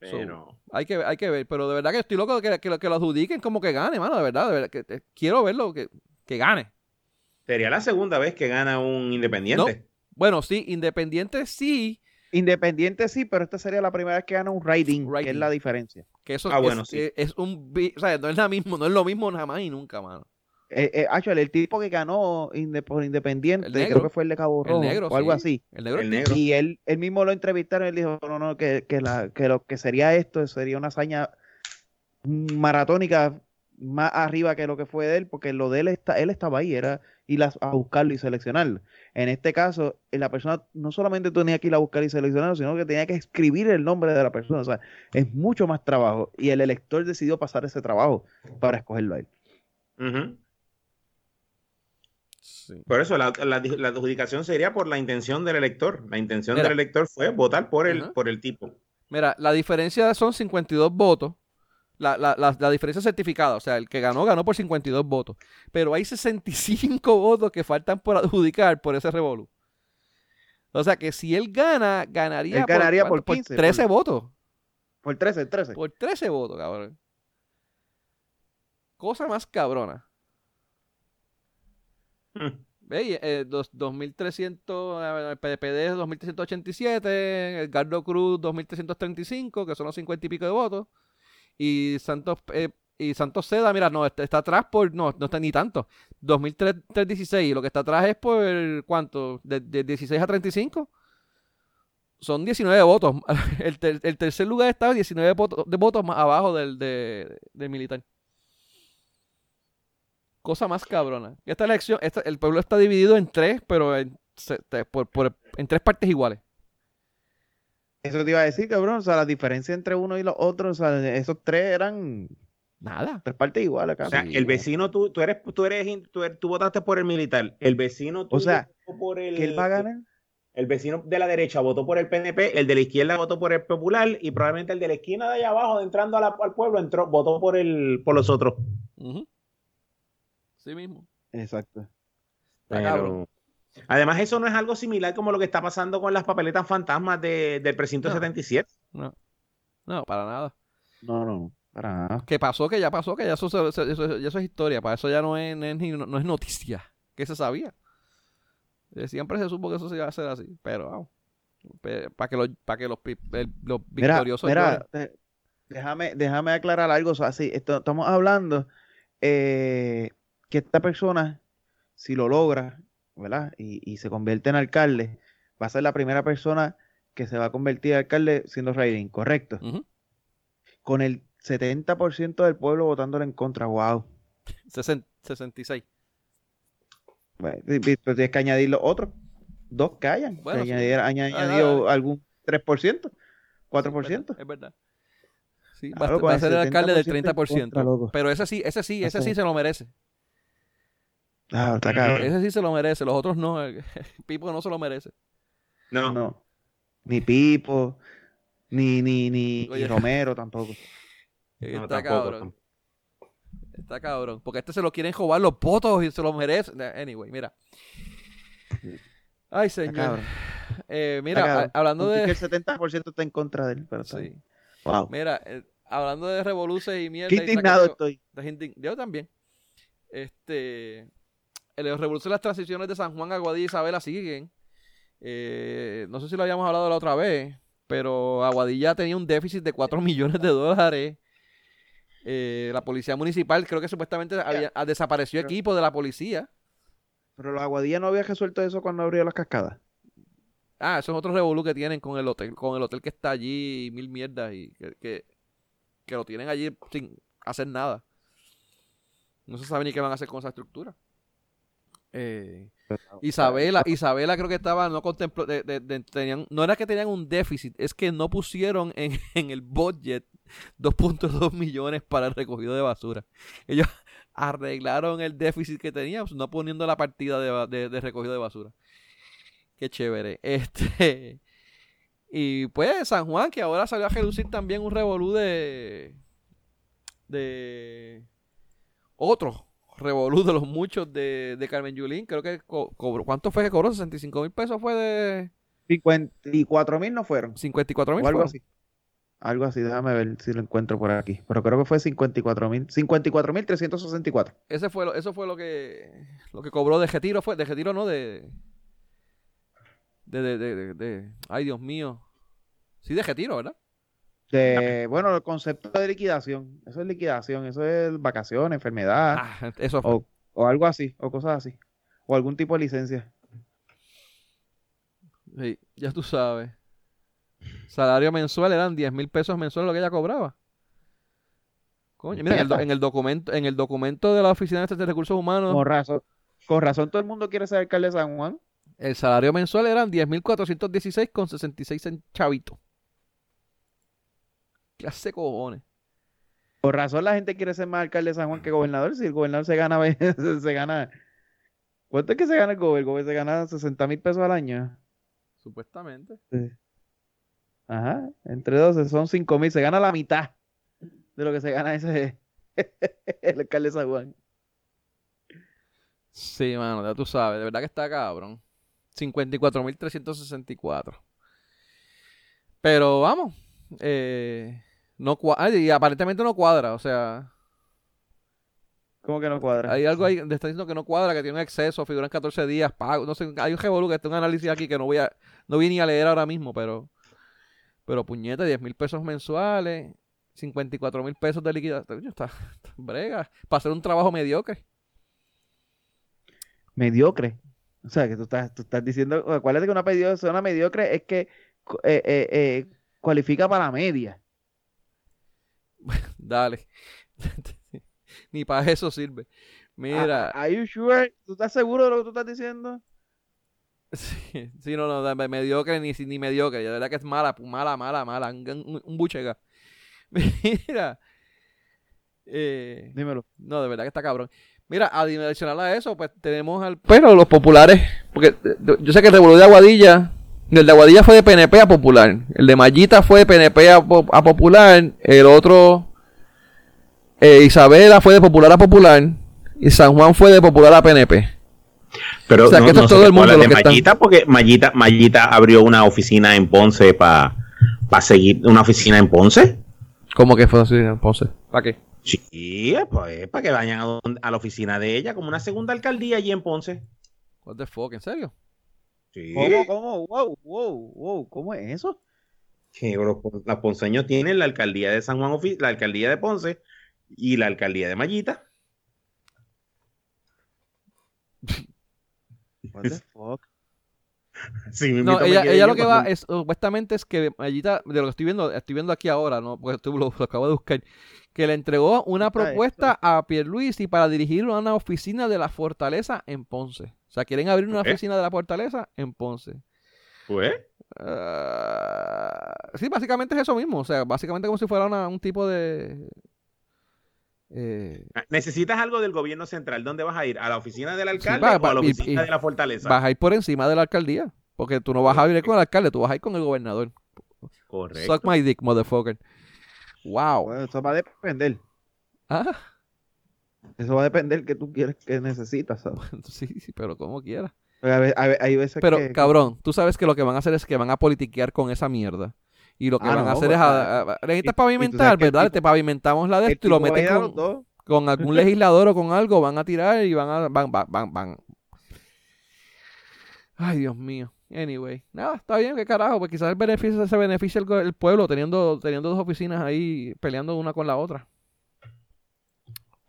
pero... hay, que, hay que ver. Pero de verdad que estoy loco de que, que, que lo adjudiquen como que gane, mano. De verdad, de verdad. Que, quiero verlo, que, que gane. Sería la segunda vez que gana un independiente. Bueno, sí, independiente sí. Independiente sí, pero esta sería la primera vez que gana un rating, que es la diferencia. Que eso ah, bueno, sí. es, un... O sea, no es, la mismo, no es lo mismo jamás y nunca, mano. Eh, eh el tipo que ganó por Independiente, creo que fue el de Cabo Rojo o algo así. El negro. Y él, él mismo lo entrevistaron y él dijo, no, no, que, que, la, que lo que sería esto sería una hazaña maratónica más arriba que lo que fue de él, porque lo de él, está, él estaba ahí, era ir a, buscarlo y seleccionarlo. En este caso, la persona no solamente tenía que ir a buscar y seleccionarlo, sino que tenía que escribir el nombre de la persona. O sea, es mucho más trabajo. Y el elector decidió pasar ese trabajo para escogerlo a él. Por eso la, adjudicación sería por la intención del elector. La intención del elector fue votar por el, por el tipo. Mira, la diferencia son 52 votos. La, la, diferencia certificada, o sea, el que ganó, ganó por 52 votos. Pero hay 65 [LAUGHS] votos que faltan por adjudicar por ese revolú. O sea que si él gana, ganaría, ganaría por, 13 votos. Por 13, 13. Por 13 votos, cabrón. Cosa más cabrona. [LAUGHS] ¿Veis? Eh, 2300, el PDPD 2387, el Gardo Cruz 2335, que son los 50 y pico de votos. Y Santos, eh, y Santos Seda, mira, no, está, atrás por, no, no está ni tanto. 2316, y lo que está atrás es por, ¿cuánto? De, 16 a 35. Son 19 votos. [LAUGHS] El, el tercer lugar está 19 votos, de votos más abajo del, del militar cosa más cabrona. Esta elección, el pueblo está dividido en tres, pero en, en tres partes iguales. Eso te iba a decir, cabrón. O sea, la diferencia entre uno y los otros, o sea, esos tres eran nada. Tres partes iguales, O sea, el vecino, tú, tú eres, tú eres, tú, votaste por el militar. El vecino, tú o sea, por el. ¿Que él va a ganar? El vecino de la derecha votó por el PNP, el de la izquierda votó por el Popular y probablemente el de la esquina de allá abajo, entrando al pueblo, entró, votó por el, por los otros. Sí mismo. Exacto. además, eso no es algo similar como lo que está pasando con las papeletas fantasmas de, del precinto 77. No. No, para nada. No, no, para nada. Que pasó, que ya pasó, que ya eso, es historia. Para eso ya no es, no es, noticia. Que se sabía. Eh, siempre se supo que eso se iba a hacer así. Pero vamos. Para que los, para que los, los victoriosos. Mira, déjame, déjame aclarar algo. así, estamos hablando. Eh, que esta persona, si lo logra, ¿verdad? Y, se convierte en alcalde, va a ser la primera persona que se va a convertir en alcalde siendo Raiding, ¿correcto? Con el 70% del pueblo votándole en contra, wow. 66. Bueno, tienes que añadir los otros. Dos que hayan. Bueno, añadido algún 3%, 4%. Es verdad. Sí, va, a ser el alcalde del 30%. pero ese sí, ese sí, ese sí se lo merece. Ah, Ese sí se lo merece, los otros no. [LAUGHS] Pipo no se lo merece. No. No. Ni Pipo, ni, ni, ni, Romero tampoco. Está cabrón. Está cabrón. Porque este se lo quieren jugar los votos y se lo merece. Anyway, mira. Ay, señor. Eh, mira, hablando de. Que el 70% está en contra de él. Pero sí. Wow. Mira, eh, hablando de revoluciones y mierda. Qué indignado estoy. Yo también. Este. El revolución de las transiciones de San Juan, Aguadilla y Isabela siguen. Eh, no sé si lo habíamos hablado la otra vez, pero Aguadilla tenía un déficit de 4 [LAUGHS] millones de dólares. Eh, la policía municipal, creo que supuestamente había, desapareció equipo de la policía. Pero la Aguadilla no había resuelto eso cuando abrió las cascadas. Ah, eso es otro revolú que tienen con el hotel, con el hotel que está allí, mil mierdas, y que, que lo tienen allí sin hacer nada. No se sabe ni qué van a hacer con esa estructura. Eh, Isabela, Isabela creo que estaba, no contempló, tenían, no era que tenían un déficit, es que no pusieron en, [LAUGHS] el budget 2.2 millones para el recogido de basura. Ellos [LAUGHS] arreglaron el déficit que tenían, pues, no poniendo la partida de, recogido de basura. Qué chévere. [LAUGHS] Este. Y pues San Juan, que ahora salió a reducir también un revolú de. de. otro revolú de los muchos de, de Carmen Yulín. Creo que cobró. ¿Cuánto fue que cobró? ¿65 mil pesos fue de.? 54 mil no fueron. 54 mil. Algo así. Algo así, déjame ver si lo encuentro por aquí. Pero creo que fue 54 mil. 54 mil 364. Ese fue lo, eso fue lo que lo que cobró de retiro, fue de retiro, no de de, de, de, de, ay Dios mío. Sí, de retiro, ¿verdad? Bueno, el concepto de liquidación, eso es liquidación, eso es vacaciones, enfermedad, ah, eso o, o, algo así, o cosas así, o algún tipo de licencia. Sí, ya tú sabes. Salario mensual eran 10 mil pesos mensuales lo que ella cobraba. Coño, mira, en el, documento, en el documento de la Oficina de Recursos Humanos. Con razón, con razón todo el mundo quiere ser alcalde de San Juan. El salario mensual eran 10.416 con 66 en chavito. ¿Qué hace cojones? Por razón la gente quiere ser más alcalde de San Juan que gobernador. Si el gobernador se gana, [LAUGHS] se gana. ¿Cuánto es que se gana el gobernador? El se gana 60 mil pesos al año. Supuestamente. Ajá. Entre 12 son 5 mil. Se gana la mitad de lo que se gana ese [LAUGHS] el alcalde de San Juan. Sí, mano, ya tú sabes. De verdad que está cabrón. 54.364. Pero vamos. Eh, no y aparentemente no cuadra, o sea. ¿Cómo que no cuadra? Hay algo ahí, le está diciendo que no cuadra, que tiene un exceso, figuran 14 días, pago, no sé, hay un revolú que está un análisis aquí que no voy a, no voy ni a leer ahora mismo, pero, pero puñeta, 10 mil pesos mensuales, 54 mil pesos de liquidación, está, está brega, para hacer un trabajo mediocre. Mediocre. O sea, que tú estás, tú estás diciendo, acuérdate que una persona mediocre es que eh, eh, eh, cualifica para la media. [LAUGHS] Dale. [LAUGHS] Ni para eso sirve. Mira. Are you sure? ¿Tú estás seguro de lo que tú estás diciendo? [LAUGHS] Sí, sí no, no, mediocre ni, ni mediocre. De verdad que es mala, mala, mala, mala. Un, un buchega. Mira. Eh, Dímelo. No, de verdad que está cabrón. Mira, adicional a eso, pues tenemos al. Pero los populares. Porque yo sé que el Revolución de Aguadilla el de Aguadilla fue de PNP a Popular. El de Mallita fue de PNP a, Popular. El otro, eh, Isabela fue de Popular a Popular. Y San Juan fue de Popular a PNP. Pero o sea, que esto es todo el mundo. de Mallita, porque Mallita, Mallita abrió una oficina en Ponce para seguir una oficina en Ponce. ¿Cómo que fue así en Ponce? ¿Para qué? Sí, pues para que vayan a, a, la oficina de ella, como una segunda alcaldía allí en Ponce. What the fuck, ¿en serio? ¿Cómo, cómo? Wow, wow, wow, ¿cómo es eso? Que los, ponceños tienen la alcaldía de San Juan, la alcaldía de Ponce y la alcaldía de Mallita. [LAUGHS] What the [LAUGHS] fuck? no, ella, lo que va es, supuestamente es que Mallita, de lo que estoy viendo, estoy viendo aquí ahora, ¿no? Porque lo, lo, acabo de buscar, que le entregó una propuesta a Pierluisi para dirigir una oficina de la fortaleza en Ponce. O sea, quieren abrir una oficina de la fortaleza en Ponce. ¿Pues? sí, básicamente es eso mismo. O sea, básicamente como si fuera un tipo de... Eh, ah, ¿Necesitas algo del gobierno central? ¿Dónde vas a ir? ¿A la oficina del alcalde o a la oficina de la fortaleza? Vas a ir por encima de la alcaldía. Porque tú no vas a ir con el alcalde, tú vas a ir con el gobernador. Correcto. Suck my dick, motherfucker. Wow. Bueno, eso va a depender. Ah. Eso va a depender que tú quieres que necesitas, [LAUGHS] sí, sí, pero como quieras. Pero, cabrón, tú sabes que lo que van a hacer es que van a politiquear con esa mierda. Y lo que ah, van a hacer es. A, necesitas pavimentar, ¿verdad? Te pavimentamos la de esto y lo meten con, con, algún legislador o con algo. Van a tirar y van a. Van, van, van, van. Ay, Dios mío. Anyway, nada, está bien, qué carajo, pues quizás el beneficio se beneficia el, pueblo teniendo, teniendo dos oficinas ahí peleando una con la otra.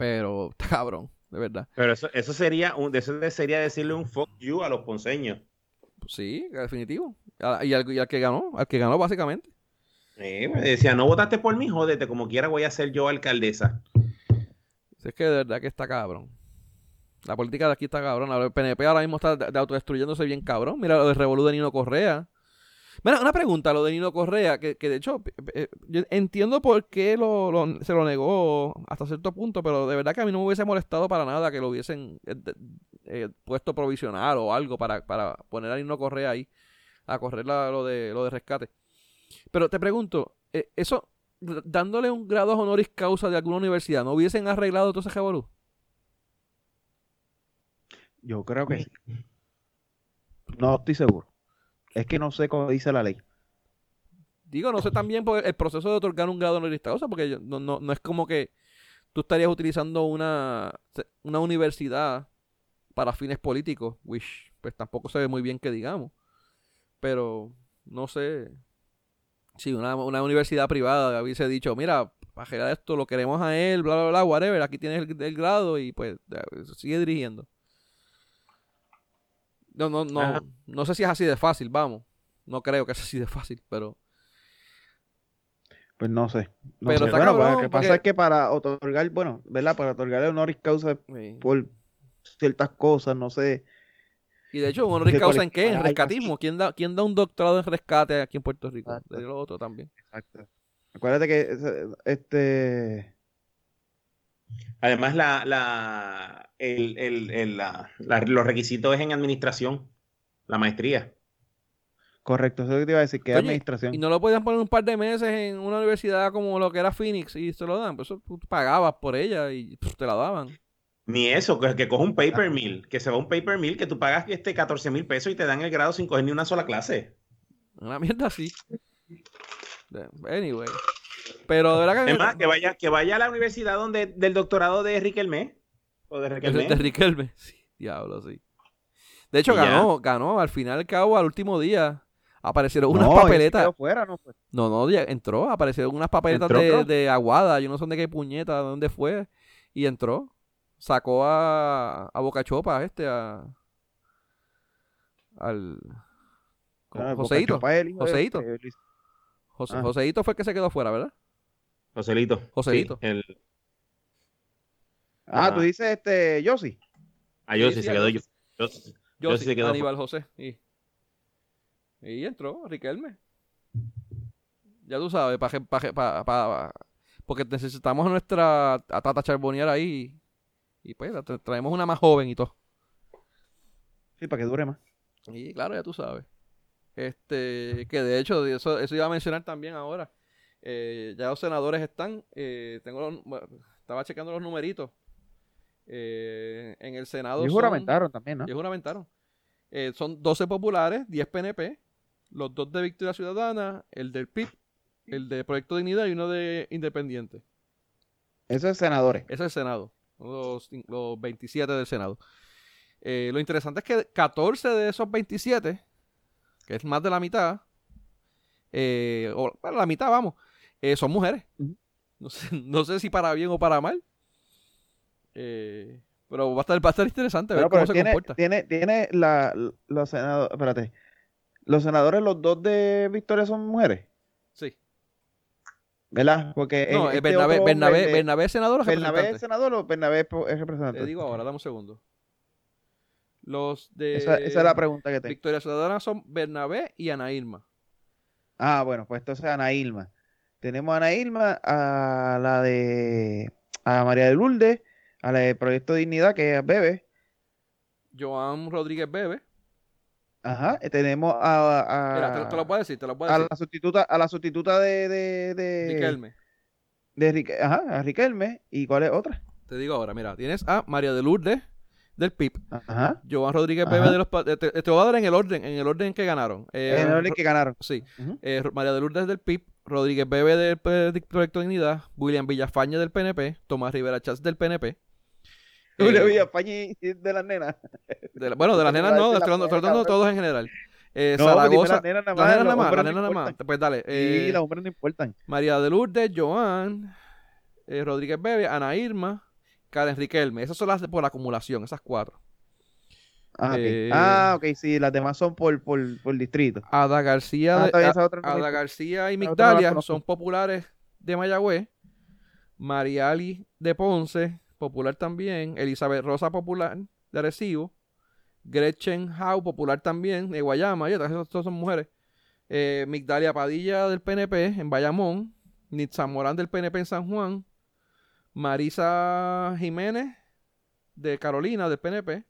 Pero, [LAUGHS] está cabrón, de verdad. Pero eso, eso sería un, eso sería decirle un fuck you a los ponceños. Sí, definitivo. Y al, y al que ganó, al que ganó básicamente. me decía, no votaste por mí, jódete, como quiera voy a ser yo alcaldesa. Es que de verdad que está cabrón. La política de aquí está cabrón. El PNP ahora mismo está de autodestruyéndose bien cabrón. Mira lo de Revolú de Nino Correa. Mira, una pregunta, lo de Nino Correa, que, de hecho, eh, yo entiendo por qué se lo negó hasta cierto punto, pero de verdad que a mí no me hubiese molestado para nada que lo hubiesen eh, eh, puesto provisional o algo para, poner a Nino Correa ahí a correr lo, de, lo de rescate. Pero te pregunto, eso, dándole un grado honoris causa de alguna universidad, ¿no hubiesen arreglado todo ese revolú? Yo creo que sí. No estoy seguro. Es que no sé cómo dice la ley. Digo, no sé también por el proceso de otorgar un grado honoris causa, porque no, no, no es como que tú estarías utilizando una, una universidad para fines políticos, which pues tampoco se ve muy bien que digamos. Pero no sé si una, universidad privada hubiese dicho, mira, para esto lo queremos a él, bla, bla, bla, whatever, aquí tienes el grado y pues sigue dirigiendo. No, no, no. No sé si es así de fácil, vamos. No creo que sea así de fácil, pero. Pues no sé. pero bueno, lo que pasa es que para otorgar, bueno, ¿verdad? Para otorgar el honoris causa por ciertas cosas, no sé. Y de hecho, ¿un honoris causa en qué? En rescatismo. ¿Quién da, ¿Quién da un doctorado en rescate aquí en Puerto Rico? De lo otro también. Exacto. Acuérdate que este Además, la, la, el, el, la, los requisitos es en administración, la maestría. Correcto, eso que te iba a decir, que es administración. Y no lo podían poner un par de meses en una universidad como lo que era Phoenix y se lo dan. Pues eso tú pagabas por ella y pues, te la daban. Ni eso, que, que coge un paper mill, que se va un paper mill, que tú pagas este 14 mil pesos y te dan el grado sin coger ni una sola clase. Una mierda así. Anyway. Pero de verdad que. Es más, que vaya, que vaya a la universidad donde, del doctorado de Riquelme. O de Riquelme. De Riquelme. [LAUGHS] Sí, diablo, sí. De hecho, ganó, ganó. Al final, al cabo, al último día, aparecieron unas papeletas. no, no, entró. Aparecieron unas papeletas de, de, Aguada. Yo no sé de qué puñeta, dónde fue. Y entró. Sacó a, a Boca Chopa, este, a. Al. Joseito. Joseito. Joseito fue el que se quedó afuera, ¿verdad? Joselito. Joselito. Ah, tú dices este Yossi. Ah, Yossi se quedó yo. Yossi se quedó. Aníbal José. Y, y entró Riquelme. Ya tú sabes, para pa, pa, porque necesitamos a nuestra a Tata Charbonier ahí. Y, pues traemos una más joven y todo. Sí, para que dure más. Y claro, ya tú sabes. Este, que de hecho, eso, eso iba a mencionar también ahora. Eh, ya los senadores están. Eh, tengo estaba checando los numeritos. Eh, en el Senado. Y juramentaron también, ¿no? Y juramentaron. son 12 populares, 10 PNP, los dos de Victoria Ciudadana, el del PIB, el de Proyecto Dignidad y uno de Independiente. Eso es senadores. Eso es Senado. Los, los 27 del Senado. lo interesante es que 14 de esos 27, que es más de la mitad, o bueno, la mitad, vamos, eh, son mujeres. [LAUGHS] No sé, si para bien o para mal. Eh, pero va a estar, va a estar interesante ver cómo se comporta. Tiene, tiene la, los senadores, espérate, los senadores, los dos de Victoria son mujeres. Sí. ¿Verdad? Porque no, este Bernabé, Bernabé, Bernabé, es senador o Bernabé es senador o Bernabé es representante. Te digo ahora, dame un segundo. Los de. Esa, esa es la pregunta que tengo. Victoria Ciudadana son Bernabé y Ana Irma. Ah, bueno, pues entonces Ana Irma. Tenemos a Ana Irma, a la de a María de Lourdes, a la de Proyecto Dignidad, que es Bebe. Joan Rodríguez Bebe. Ajá, tenemos a, a Mira, te, lo puedo decir, te lo puedo decir. A la sustituta, a la sustituta de, de, de Riquelme. De ajá, a Riquelme. ¿Y cuál es otra? Te digo ahora, mira, tienes a María de Lourdes, del PIB. Ajá. Joan Rodríguez Bebe de los te, te, voy a dar en el orden, en el orden que ganaron. Eh, en el orden que ganaron. Sí. Eh, María de Lourdes del PIB, Rodríguez Bebe del Proyecto de Dignidad, William Villafañe del PNP, Tomás Rivera Chats del PNP. [LAUGHS] William eh, Villafañe de las nenas. bueno, de las nenas no, [LAUGHS] tratando, tratando todos en general. Eh, no, Zaragoza. La nena nada más. La nena nada más, la nena nada más. Pues dale. Eh, sí, los hombres no importan. María de Lourdes, Joan, eh, Rodríguez Bebe, Ana Irma, Karen Riquelme. Esas son las por acumulación, esas cuatro. Ah, okay. Eh, ah, ok, sí, las demás son por, por, por distrito. Ada García, ah, Ada García y Migdalia son populares de Mayagüez. Mariali de Ponce, popular también. Elizabeth Rosa, popular de Arecibo. Gretchen Howe, popular también, de Guayama, y todas son mujeres. Eh, Migdalia Padilla del PNP en Bayamón. Nitza Morán del PNP en San Juan. Marisa Jiménez de Carolina del PNP.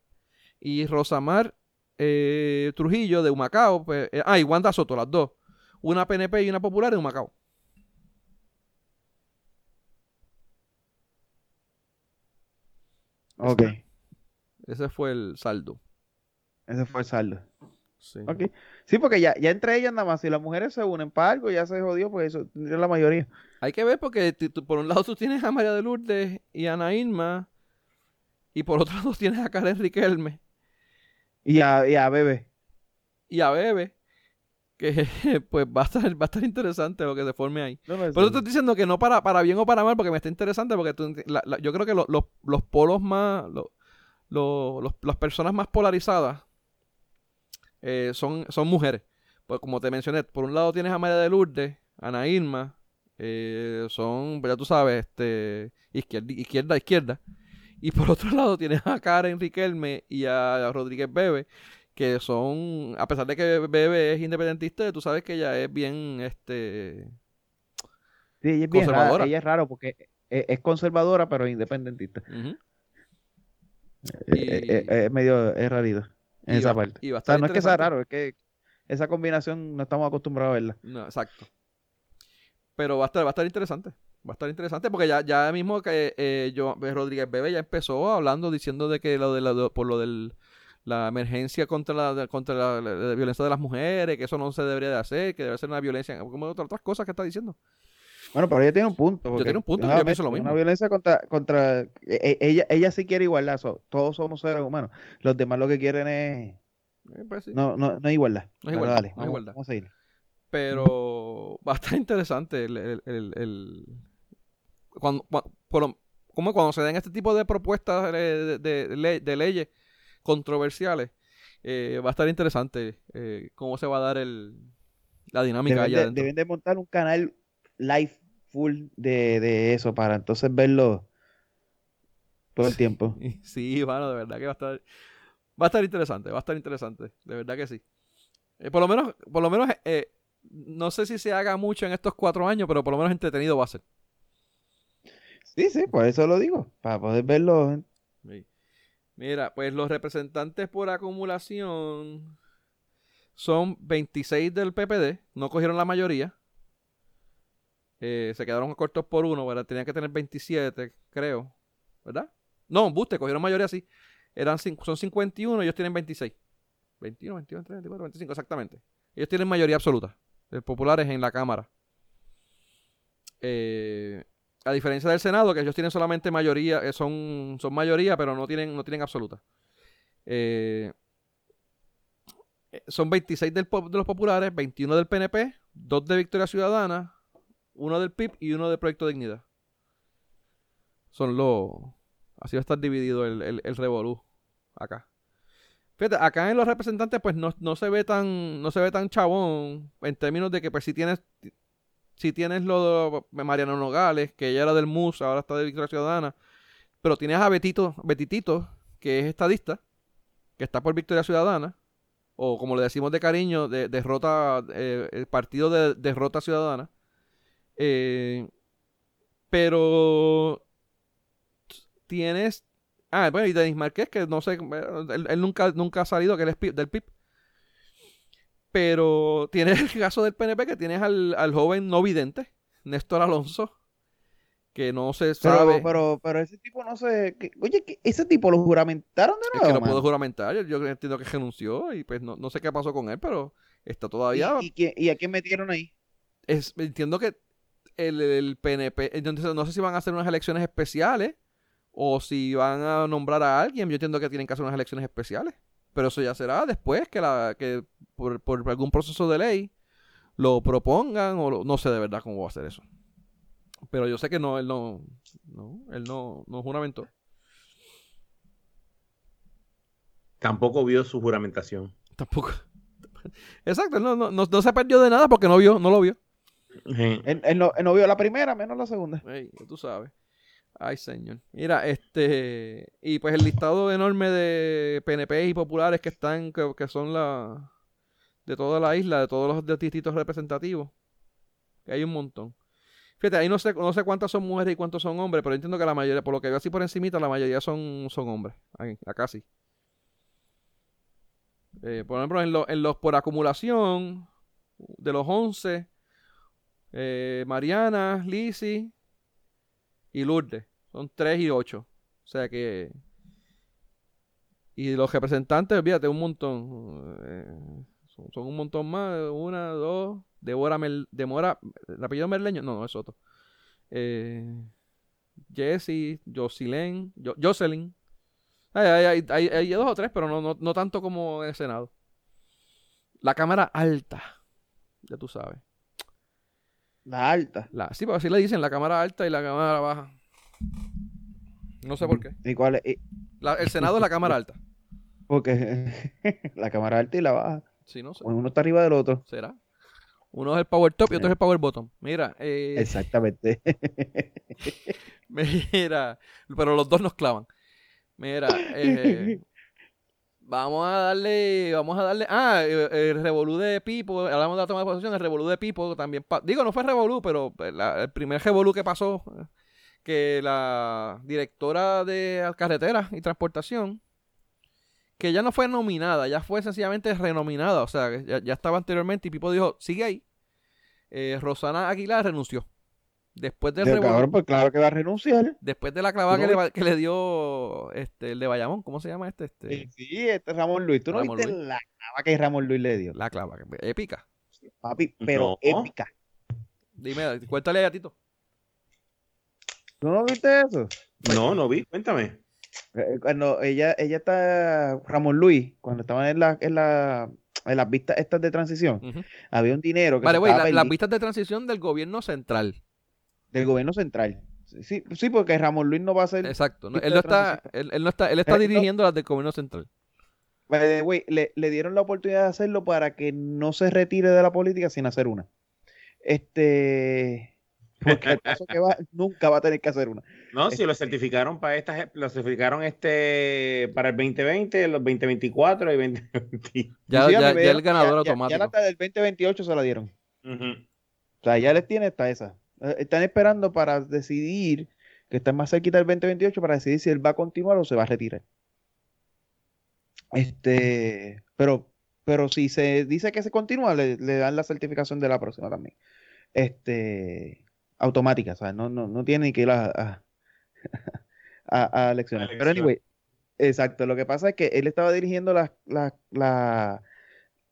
Y Rosamar eh, Trujillo de Humacao. Pues, eh, ah, y Wanda Soto, las dos. Una PNP y una popular de Humacao. Ok. Ese fue el saldo. Ese fue el saldo. Sí. sí, porque ya, ya entre ellas nada más, si las mujeres se unen para algo, ya se jodió, pues eso es la mayoría. Hay que ver porque por un lado tú tienes a María de Lourdes y a Ana Irma, y por otro [LAUGHS] lado tienes a Karen Riquelme. Y a, y a Bebe. Y a Bebe. Que [LAUGHS] pues va a estar, va a estar interesante lo que se forme ahí. por eso estoy diciendo que no para, para bien o para mal, porque me está interesante, porque yo creo que los, los polos más, las personas más polarizadas eh, son, son mujeres. Pues como te mencioné, por un lado tienes a María de Lourdes, Ana Irma, eh, son, ya tú sabes, este, izquierda, izquierda, izquierda. Y por [LAUGHS] otro lado tienes a Karen Riquelme y a Rodríguez Bebe, que son, a pesar de que Bebe es independentista, tú sabes que ella es bien, este... Sí, ella es conservadora. ella es raro porque es, conservadora, pero independentista. Eh, es, medio, es rarito en esa parte. no es que sea raro, es que esa combinación no estamos acostumbrados a verla. No, exacto. Pero va a estar, va a estar interesante. Va a estar interesante porque ya, ya mismo que eh, yo, eh, Rodríguez Bebe ya empezó hablando, diciendo de que lo de por lo de la emergencia contra la contra la, violencia de las mujeres, que eso no se debería de hacer, que debe ser una violencia, como otras, otras cosas que está diciendo. Bueno, pero ella tiene un punto. Yo tiene un punto, yo pienso lo mismo. Una violencia contra, contra e, e, ella, ella sí quiere igualdad, todos somos seres humanos. Los demás lo que quieren es eh, pues no, no, no igualdad. No igualdad, no igualdad. Vamos a ir. Pero va a estar interesante el, el, el, cuando, cuando, como cuando se den este tipo de propuestas de, de, de, leyes controversiales, eh, va a estar interesante eh, cómo se va a dar el, la dinámica deben allá Deben de montar un canal live full de, de eso para entonces verlo todo el tiempo. [LAUGHS] Sí, bueno, de verdad que va a estar va a estar interesante, va a estar interesante, de verdad que sí. Eh, por lo menos, por lo menos, eh, no sé si se haga mucho en estos cuatro años, pero por lo menos entretenido va a ser. Sí, sí, por eso lo digo, para poder verlo. Mira, pues los representantes por acumulación son 26 del PPD, no cogieron la mayoría. Eh, se quedaron cortos por uno, ¿verdad? Tenían que tener 27, creo. ¿Verdad? No, Buste, cogieron mayoría sí. Eran, son 51, ellos tienen 26. 21, 22, 23, 24, 25, exactamente. Ellos tienen mayoría absoluta. Eh, populares en la Cámara. Eh, a diferencia del Senado, que ellos tienen solamente mayoría, son, son mayoría, pero no tienen, no tienen absoluta. son 26 del, de los populares, 21 del PNP, 2 de Victoria Ciudadana, uno del PIB y uno del Proyecto de Dignidad. Son los... Así va a estar dividido el, el, el revolú acá. Fíjate, acá en los representantes pues no, no, se ve tan no se ve tan chabón en términos de que pues si tienes si tienes lo de Mariano Nogales, que ella era del MUS, ahora está de Victoria Ciudadana, pero tienes a Betito, Betitito, que es estadista, que está por Victoria Ciudadana, o como le decimos de cariño, de, derrota, eh, el partido de derrota ciudadana, eh, pero tienes. Ah, bueno, y Denis Marqués, que no sé, él, nunca, nunca ha salido que él es del PIB. Pero tienes el caso del PNP, que tienes al, joven no vidente, Néstor Alonso, que no se sabe. Pero, pero, ese tipo no se. oye, ese tipo lo juramentaron de nuevo. Es que no puedo juramentar. Yo, entiendo que renunció y pues no, no, sé qué pasó con él, pero está todavía. ¿Y, a quién metieron ahí? Es, entiendo que el, el, PNP. Entonces, no sé si van a hacer unas elecciones especiales o si van a nombrar a alguien. Yo entiendo que tienen que hacer unas elecciones especiales. Pero eso ya será después que, la, que por, por algún proceso de ley lo propongan o no sé de verdad cómo va a ser eso. Pero yo sé que no, él no, no, él no, no juramentó. Tampoco vio su juramentación. Tampoco. [LAUGHS] Exacto, no, no, no, se perdió de nada porque no vio, no lo vio. Él, no, vio la primera, menos la segunda. tú sabes. Ay, señor. Mira, este. Y pues el listado enorme de PNP y populares que están, que, que son la. de toda la isla, de todos los distritos representativos. Que hay un montón. Fíjate, ahí no sé, no sé cuántas son mujeres y cuántos son hombres, pero entiendo que la mayoría, por lo que veo así por encimita, la mayoría son, son hombres. acá sí. Eh, por ejemplo, en, los por acumulación, de los 11, eh, Mariana, Lizzie y Lourdes. Son 3 y 8. O sea que... Y los representantes, fíjate, un montón. Eh, son, un montón más. Una, dos, Demora, ¿el apellido Merleño? No, no, es otro. Eh, Jesse, Jocelyn, Jocelyn. Hay, hay, dos o tres, pero no, no, tanto como en el Senado. La Cámara Alta, ya tú sabes. La alta. La, sí, porque así le dicen la cámara alta y la cámara baja. No sé por qué. ¿Y cuál es? el Senado es la cámara alta. Porque [LAUGHS] la cámara alta y la baja. Sí, no sé. Uno está arriba del otro. ¿Será? Uno es el power top y otro es el power bottom. Mira. Eh, Exactamente. [LAUGHS] mira, pero los dos nos clavan. Mira, eh, [LAUGHS] vamos a darle, vamos a darle, ah, el revolú de Pipo, hablamos de la toma de posesión, el revolú de Pipo también, digo, no fue revolú, pero el primer revolú que pasó, que la directora de carretera y transportación, que ya no fue nominada, ya fue sencillamente renominada, o sea, ya, estaba anteriormente y Pipo dijo, sigue ahí. Eh, Rosana Aguilar renunció. Después del pues claro que va a renunciar. Después de la clavada que, le, dio este, el de Bayamón, ¿cómo se llama este? este? Sí, este Ramón Luis. ¿Tú no viste la clava que Ramón Luis le dio? La clava, épica. Papi, pero épica. Dime, cuéntale a Tito. ¿Tú no viste eso? No, no vi, cuéntame. Eh, cuando ella, ella está, Ramón Luis, cuando estaban en la, en la, en las vistas estas de transición, había un dinero que Vale, güey, las vistas de transición del gobierno central. Del gobierno central. Sí, sí, porque Ramón Luis no va a ser. Exacto. él, no está, él, no está, él está dirigiendo las del gobierno central. Güey, le, le, dieron la oportunidad de hacerlo para que no se retire de la política sin hacer una. Este. Porque el caso que va, [LAUGHS] nunca va a tener que hacer una. No, si lo este certificaron para estas, lo certificaron este para el 2020, los 2024 y 2020. Ya, ya, ya, el ganador automático. Ya, la del 2028 se la dieron. O sea, ya les tiene esta esa. Eh, están esperando para decidir, que está más cerquita del 2028, para decidir si él va a continuar o se va a retirar. Este, pero, pero si se dice que se continúa, le, le dan la certificación de la próxima también. Este, automática, o sea, no, no, no tiene que ir a, a, [LAUGHS] elecciones. Pero anyway, exacto, lo que pasa es que él estaba dirigiendo la, la, la,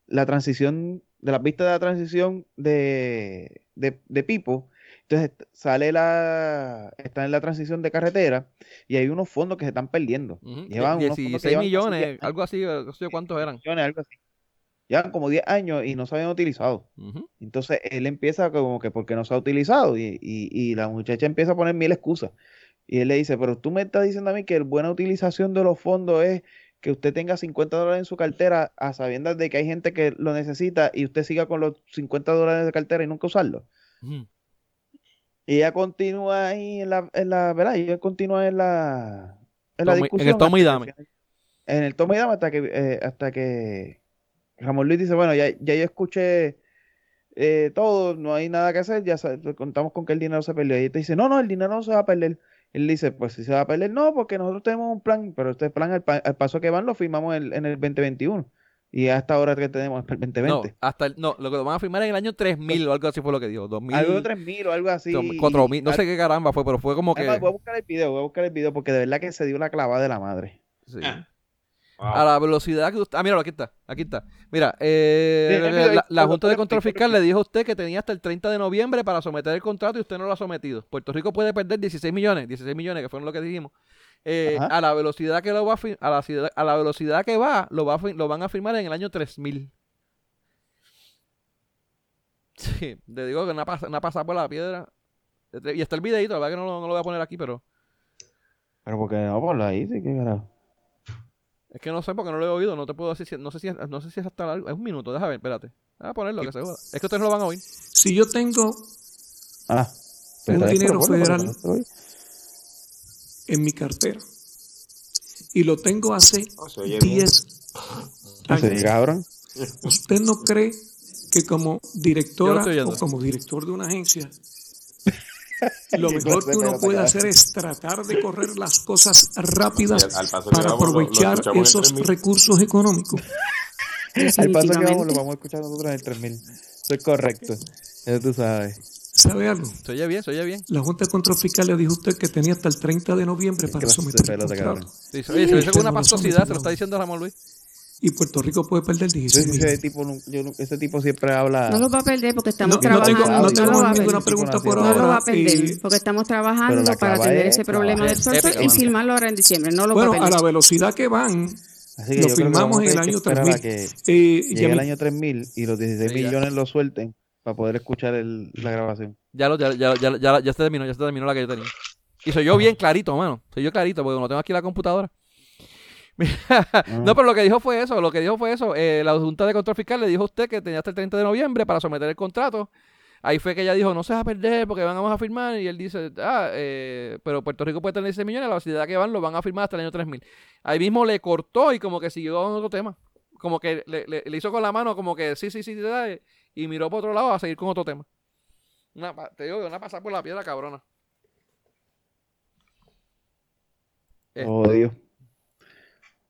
la transición, de las vistas de la transición de, de, de Pipo, entonces sale la, está en la transición de carretera y hay unos fondos que se están perdiendo. Llevan 16 millones, algo así, no sé cuántos eran. Millones, algo así llevan como 10 años y no se habían utilizado. Entonces él empieza como que porque no se ha utilizado y, la muchacha empieza a poner mil excusas. Y él le dice, pero tú me estás diciendo a mí que la buena utilización de los fondos es que usted tenga 50 dólares en su cartera a sabiendas de que hay gente que lo necesita y usted siga con los 50 dólares de cartera y nunca usarlo. Y ella continúa ahí en la, en la ¿verdad? Y ella continúa en la, en la discusión. En el toma y dame. En el toma y dame hasta que, eh, hasta que Ramón Luis dice, bueno, ya, ya yo escuché eh, todo, no hay nada que hacer, ya contamos con que el dinero se perdió. Y te dice, no, no, el dinero no se va a perder. Él dice, pues si se va a perder, no, porque nosotros tenemos un plan, pero este plan, el, paso que van, lo firmamos en, el 2021. Y hasta ahora que tenemos, 2020. No, hasta el, no, lo que lo van a firmar en el año 3000 o algo así fue lo que dijo. 2000, algo 3000 o algo así. 4000, no sé qué caramba fue, pero fue como que. voy a buscar el video, voy a buscar el video porque de verdad que se dio la clavada de la madre. Sí. Ah. A la velocidad que usted. Ah, mira, aquí está. Aquí está. Mira, eh, la, Junta de Control Fiscal le dijo a usted que tenía hasta el 30 de noviembre para someter el contrato y usted no lo ha sometido. Puerto Rico puede perder 16 millones, 16 millones, que fueron lo que dijimos. Eh, a la velocidad que lo va a, a, la, a la velocidad que va, lo, va lo van a firmar en el año 3000. [LAUGHS] Sí, le digo que una, una pasada por la piedra. Y está el videito, la verdad que no, no, lo voy a poner aquí, pero. Pero porque no por ahí, sí que carajo. Es que no sé porque no lo he oído, no te puedo decir, si, no sé si, no sé si es hasta largo, es un minuto, déjame ver, espérate. a ponerlo, que seguro. Es que ustedes no lo van a oír. Si yo tengo ah, un dinero federal en mi cartera y lo tengo hace 10 años, ¿usted no cree que como directora o como director de una agencia [LAUGHS] lo mejor que uno puede hacer es tratar de correr las cosas rápidas para aprovechar esos recursos económicos. Al paso que vamos, lo vamos a escuchar nosotros en el 3000. Eso es correcto. Eso tú sabes. ¿Sabe algo? Se oye bien, se oye bien. La Junta de Control Fiscal le dijo a usted que tenía hasta el 30 de noviembre para someter el contrato. Sí, se con una pastosidad, se lo está diciendo Ramón Luis y Puerto Rico puede perder 16 ese, tipo, ese tipo siempre habla. No lo va a perder porque estamos trabajando. No, tengo, no, ninguna pregunta por ahora. No lo va a perder porque estamos trabajando para tener ese problema del sol y firmarlo ahora en diciembre. No lo bueno, va a perder. a la velocidad que van. lo firmamos en el año 3000. Que eh, llegue el año 3000 y los 16 millones lo suelten para poder escuchar el, la grabación. Ya, lo, ya, ya, ya, ya, ya se terminó, ya se terminó la que yo tenía. Y soy yo bien clarito, mano. Soy yo clarito porque no tengo aquí la computadora. [LAUGHS] no, pero lo que dijo fue eso, lo que dijo fue eso. Eh, la Junta de Control Fiscal le dijo a usted que tenía hasta el 30 de noviembre para someter el contrato. Ahí fue que ella dijo, no se va a perder porque vamos a firmar. Y él dice, ah, eh, pero Puerto Rico puede tener 16 millones, la ciudad que van lo van a firmar hasta el año 3000. Ahí mismo le cortó y como que siguió con otro tema. Como que le, hizo con la mano, como que sí, sí, sí, y miró por otro lado a seguir con otro tema. Una, te digo, una pasada por la piedra cabrona. Oh, Dios.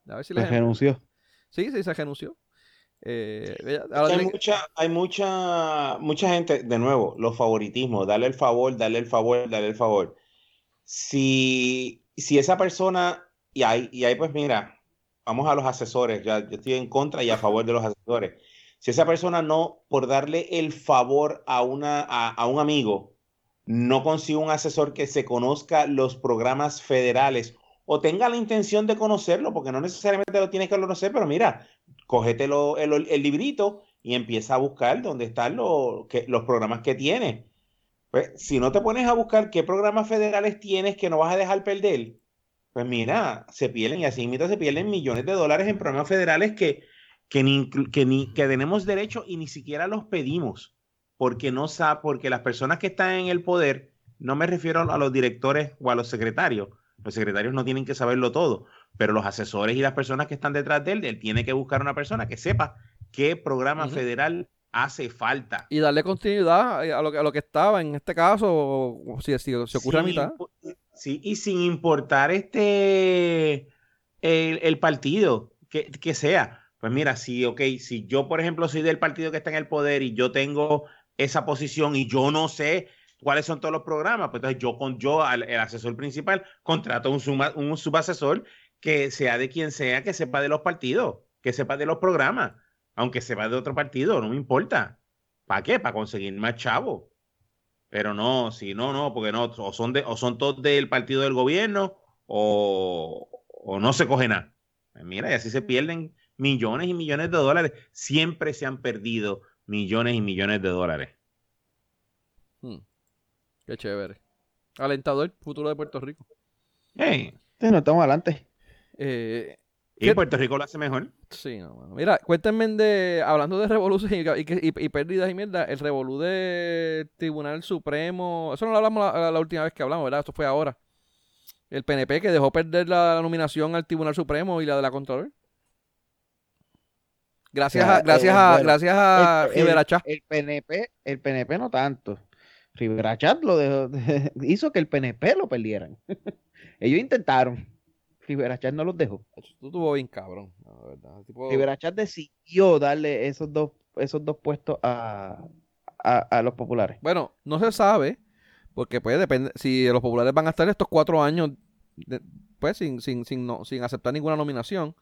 A ver si se renunció. Sí, sí, se renunció. Eh, hay, mucha, hay mucha, mucha gente, de nuevo, los favoritismos, darle el favor, darle el favor, darle el favor. Si, si esa persona, y ahí, y ahí pues mira, vamos a los asesores, ya yo estoy en contra y a favor de los asesores. Si esa persona no, por darle el favor a, una, a, a un amigo, no consigue un asesor que se conozca los programas federales o tenga la intención de conocerlo, porque no necesariamente lo tienes que conocer, pero mira, cógete el, librito y empieza a buscar dónde están los programas que tiene. Pues si no te pones a buscar qué programas federales tienes que no vas a dejar perder, pues mira, se pierden y así mismo se pierden millones de dólares en programas federales que, que, ni, que, ni, que tenemos derecho y ni siquiera los pedimos, porque no sabe, porque las personas que están en el poder, no me refiero a los directores o a los secretarios, los secretarios no tienen que saberlo todo, pero los asesores y las personas que están detrás de él, él tiene que buscar una persona que sepa qué programa federal hace falta. Y darle continuidad a lo que, a lo que estaba, en este caso, si, si, si ocurre a mitad. Sí, y sin importar este el, partido que, que, sea. Pues mira, si, ok, si yo, por ejemplo, soy del partido que está en el poder y yo tengo esa posición y yo no sé cuáles son todos los programas. Pues entonces yo, con, yo al, el asesor principal, contrato un, un subasesor que sea de quien sea, que sepa de los partidos, que sepa de los programas, aunque sepa de otro partido, no me importa. ¿Para qué? Para conseguir más chavos. Pero no, si no, no, porque no, o son, de, o son todos del partido del gobierno o, o no se coge nada. Pues mira, y así se pierden millones y millones de dólares. Siempre se han perdido millones y millones de dólares. Hmm. Qué chévere. Alentador, futuro de Puerto Rico. Sí, no estamos adelante. Eh, ¿Y Puerto Rico lo hace mejor? Sí, no, bueno. Mira, cuéntenme de, hablando de revolución y, pérdidas y mierda, el revolú del Tribunal Supremo, eso no lo hablamos la, última vez que hablamos, ¿verdad? Esto fue ahora. El PNP que dejó perder la, nominación al Tribunal Supremo y la de la Contralor. Gracias a, gracias a, gracias a el, el, PNP, el PNP no tanto. Rivera Chat lo dejó, [LAUGHS] hizo que el PNP lo perdieran. [LAUGHS] Ellos intentaron. Rivera Chat no los dejó. Tú tuvo bien cabrón. verdad. Rivera Chat decidió darle esos dos, esos dos puestos a, a, los populares. Bueno, no se sabe, porque puede depender, si los populares van a estar estos cuatro años, pues sin, sin, sin, no, sin aceptar ninguna nominación,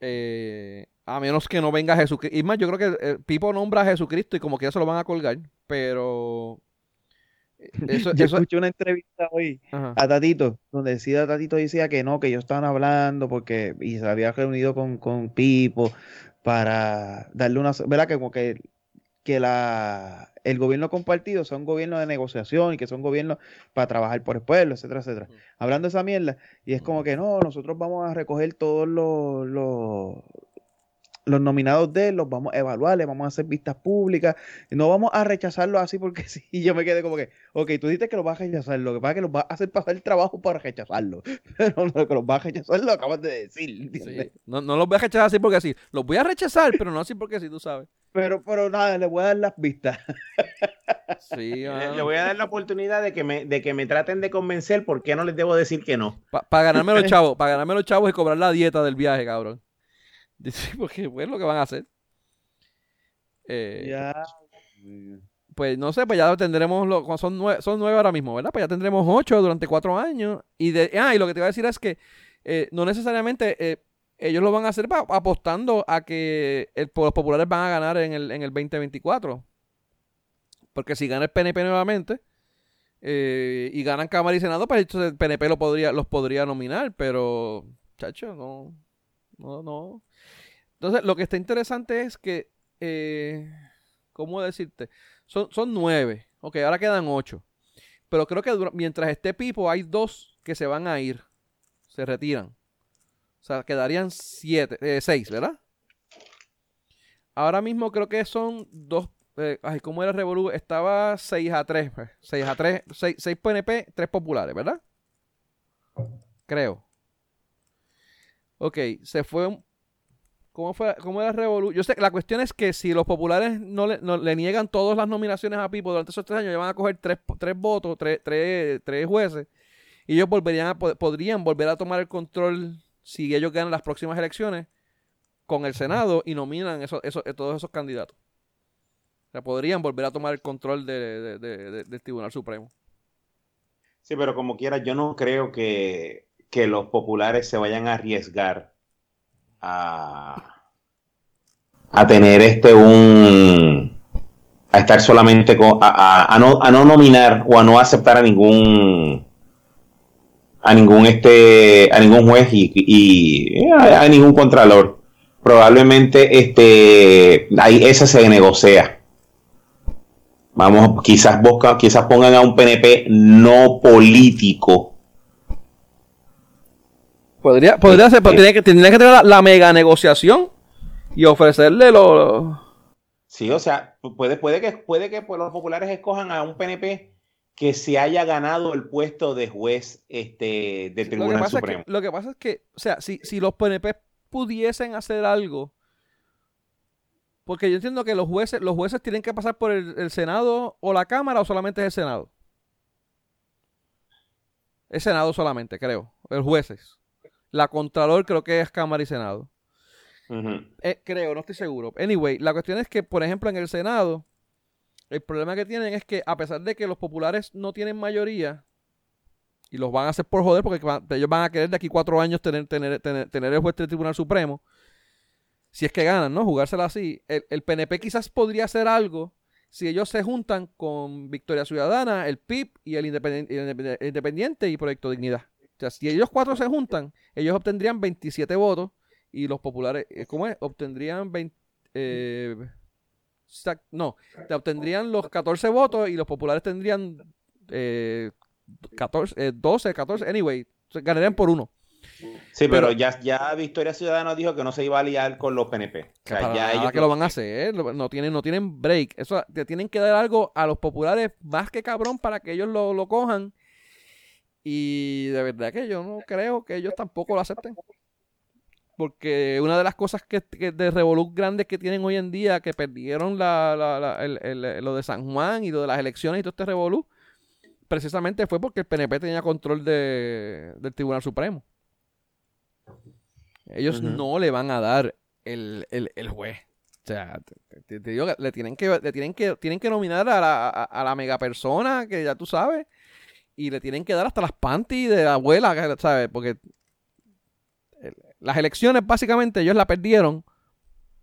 eh, a menos que no venga Jesucristo. Y más, yo creo que eh, Pipo nombra a Jesucristo y como que ya se lo van a colgar, pero... [LAUGHS] Eso, yo escuché una entrevista hoy a Tatito, donde decía Tatito decía que no, que ellos estaban hablando porque y se había reunido con, con Pipo para darle una, ¿verdad? Que como que que la, el gobierno compartido son gobiernos de negociación y que son gobiernos para trabajar por el pueblo, etcétera, etcétera. Hablando de esa mierda, y es como que no, nosotros vamos a recoger todos los, los, los nominados de él, los vamos a evaluar, les vamos a hacer vistas públicas, no vamos a rechazarlos así porque [LAUGHS] sí, y yo me quedé como que, ok, tú dices que los vas a rechazar, lo que pasa es que los vas a hacer pasar el trabajo para rechazarlo, [LAUGHS] pero lo que los vas a rechazar lo acabas de decir. No, no los voy a rechazar así porque sí, los voy a rechazar, pero no así porque sí, tú sabes. Pero, pero nada, le voy a dar las vistas. Sí, le, voy a dar la oportunidad de que me, de que me traten de convencer por qué no les debo decir que no. Para ganarme los chavos, para ganarme los chavos y cobrar la dieta del viaje, cabrón. [LAUGHS] Porque es lo que van a hacer. Eh, ya. Pues no sé, pues ya tendremos, lo, son, nueve, son nueve ahora mismo, ¿verdad? Pues ya tendremos ocho durante cuatro años. Y, de, ah, y lo que te voy a decir es que eh, no necesariamente eh, ellos lo van a hacer apostando a que el, los populares van a ganar en el, en el 2024. Porque si gana el PNP nuevamente y ganan Cámara y Senado, pues el PNP lo podría, los podría nominar, pero, chacho, no, no, no. Entonces, lo que está interesante es que, eh, ¿cómo decirte? Son, nueve. Ok, ahora quedan ocho. Pero creo que mientras esté Pipo, hay dos que se van a ir. Se retiran. O sea, quedarían siete, eh, seis, ¿verdad? Ahora mismo creo que son dos. Eh, ay, ¿cómo era Revolu? Estaba 6 a 3. 6 a 3. 6, 6 PNP, 3 populares, ¿verdad? Creo. Ok, se fue un ¿Cómo, fue, cómo era Revolución? Yo sé la cuestión es que si los populares no le, niegan todas las nominaciones a Pipo durante esos tres años, ellos van a coger tres, tres votos, tres, tres, tres jueces, y ellos volverían podrían volver a tomar el control si ellos ganan las próximas elecciones con el Senado y nominan eso, eso, todos esos candidatos. O sea, podrían volver a tomar el control de, del Tribunal Supremo. Sí, pero como quiera, yo no creo que, que los populares se vayan a arriesgar a, tener este un a estar solamente con a, no, a no nominar o a no aceptar a ningún a ningún este a ningún juez y, a, ningún contralor. Probablemente este ahí esa se negocia. Vamos quizás busca, quizás pongan a un PNP no político Podría, podría ser, pero que, tendría que tener la, mega negociación y ofrecerle lo, Sí, o sea, puede, puede que, puede que pues, los populares escojan a un PNP que se haya ganado el puesto de juez este, del Tribunal Supremo. lo que pasa es que, o sea, si, si los PNP pudiesen hacer algo, porque yo entiendo que los jueces, los jueces tienen que pasar por el, el Senado o la Cámara o solamente es el Senado. Es Senado solamente, creo. Los jueces. La Contralor creo que es Cámara y Senado. Eh, creo, no estoy seguro. Anyway, la cuestión es que, por ejemplo, en el Senado, el problema que tienen es que a pesar de que los populares no tienen mayoría, y los van a hacer por joder, porque ellos van a querer de aquí cuatro años tener, tener, tener, el juez del Tribunal Supremo, si es que ganan, ¿no? Jugársela así. El, el, PNP quizás podría hacer algo si ellos se juntan con Victoria Ciudadana, el PIB y el, Independiente y Proyecto Dignidad sea, si ellos cuatro se juntan, ellos obtendrían 27 votos y los populares, eh, ¿cómo es? Obtendrían 20... Eh, no, obtendrían los 14 votos y los populares tendrían eh, 14, 12, 14, anyway, ganarían por uno. Sí, pero, ya, ya Victoria Ciudadana dijo que no se iba a liar con los PNP. O sea, ya ellos que lo van a hacer, no tienen, no tienen break. Eso, te tienen que dar algo a los populares más que cabrón para que ellos lo, lo cojan y de verdad que yo no creo que ellos tampoco lo acepten. Porque una de las cosas que, de Revolut grandes que tienen hoy en día, que perdieron la, la, lo de San Juan y lo de las elecciones y todo este Revolut, precisamente fue porque el PNP tenía control de, del Tribunal Supremo. Ellos no le van a dar el, juez. O sea, te, digo que le tienen que, le tienen que, tienen que nominar a la, a, la mega persona que ya tú sabes. Y le tienen que dar hasta las panties de la abuela, ¿sabes? Porque las elecciones básicamente ellos la perdieron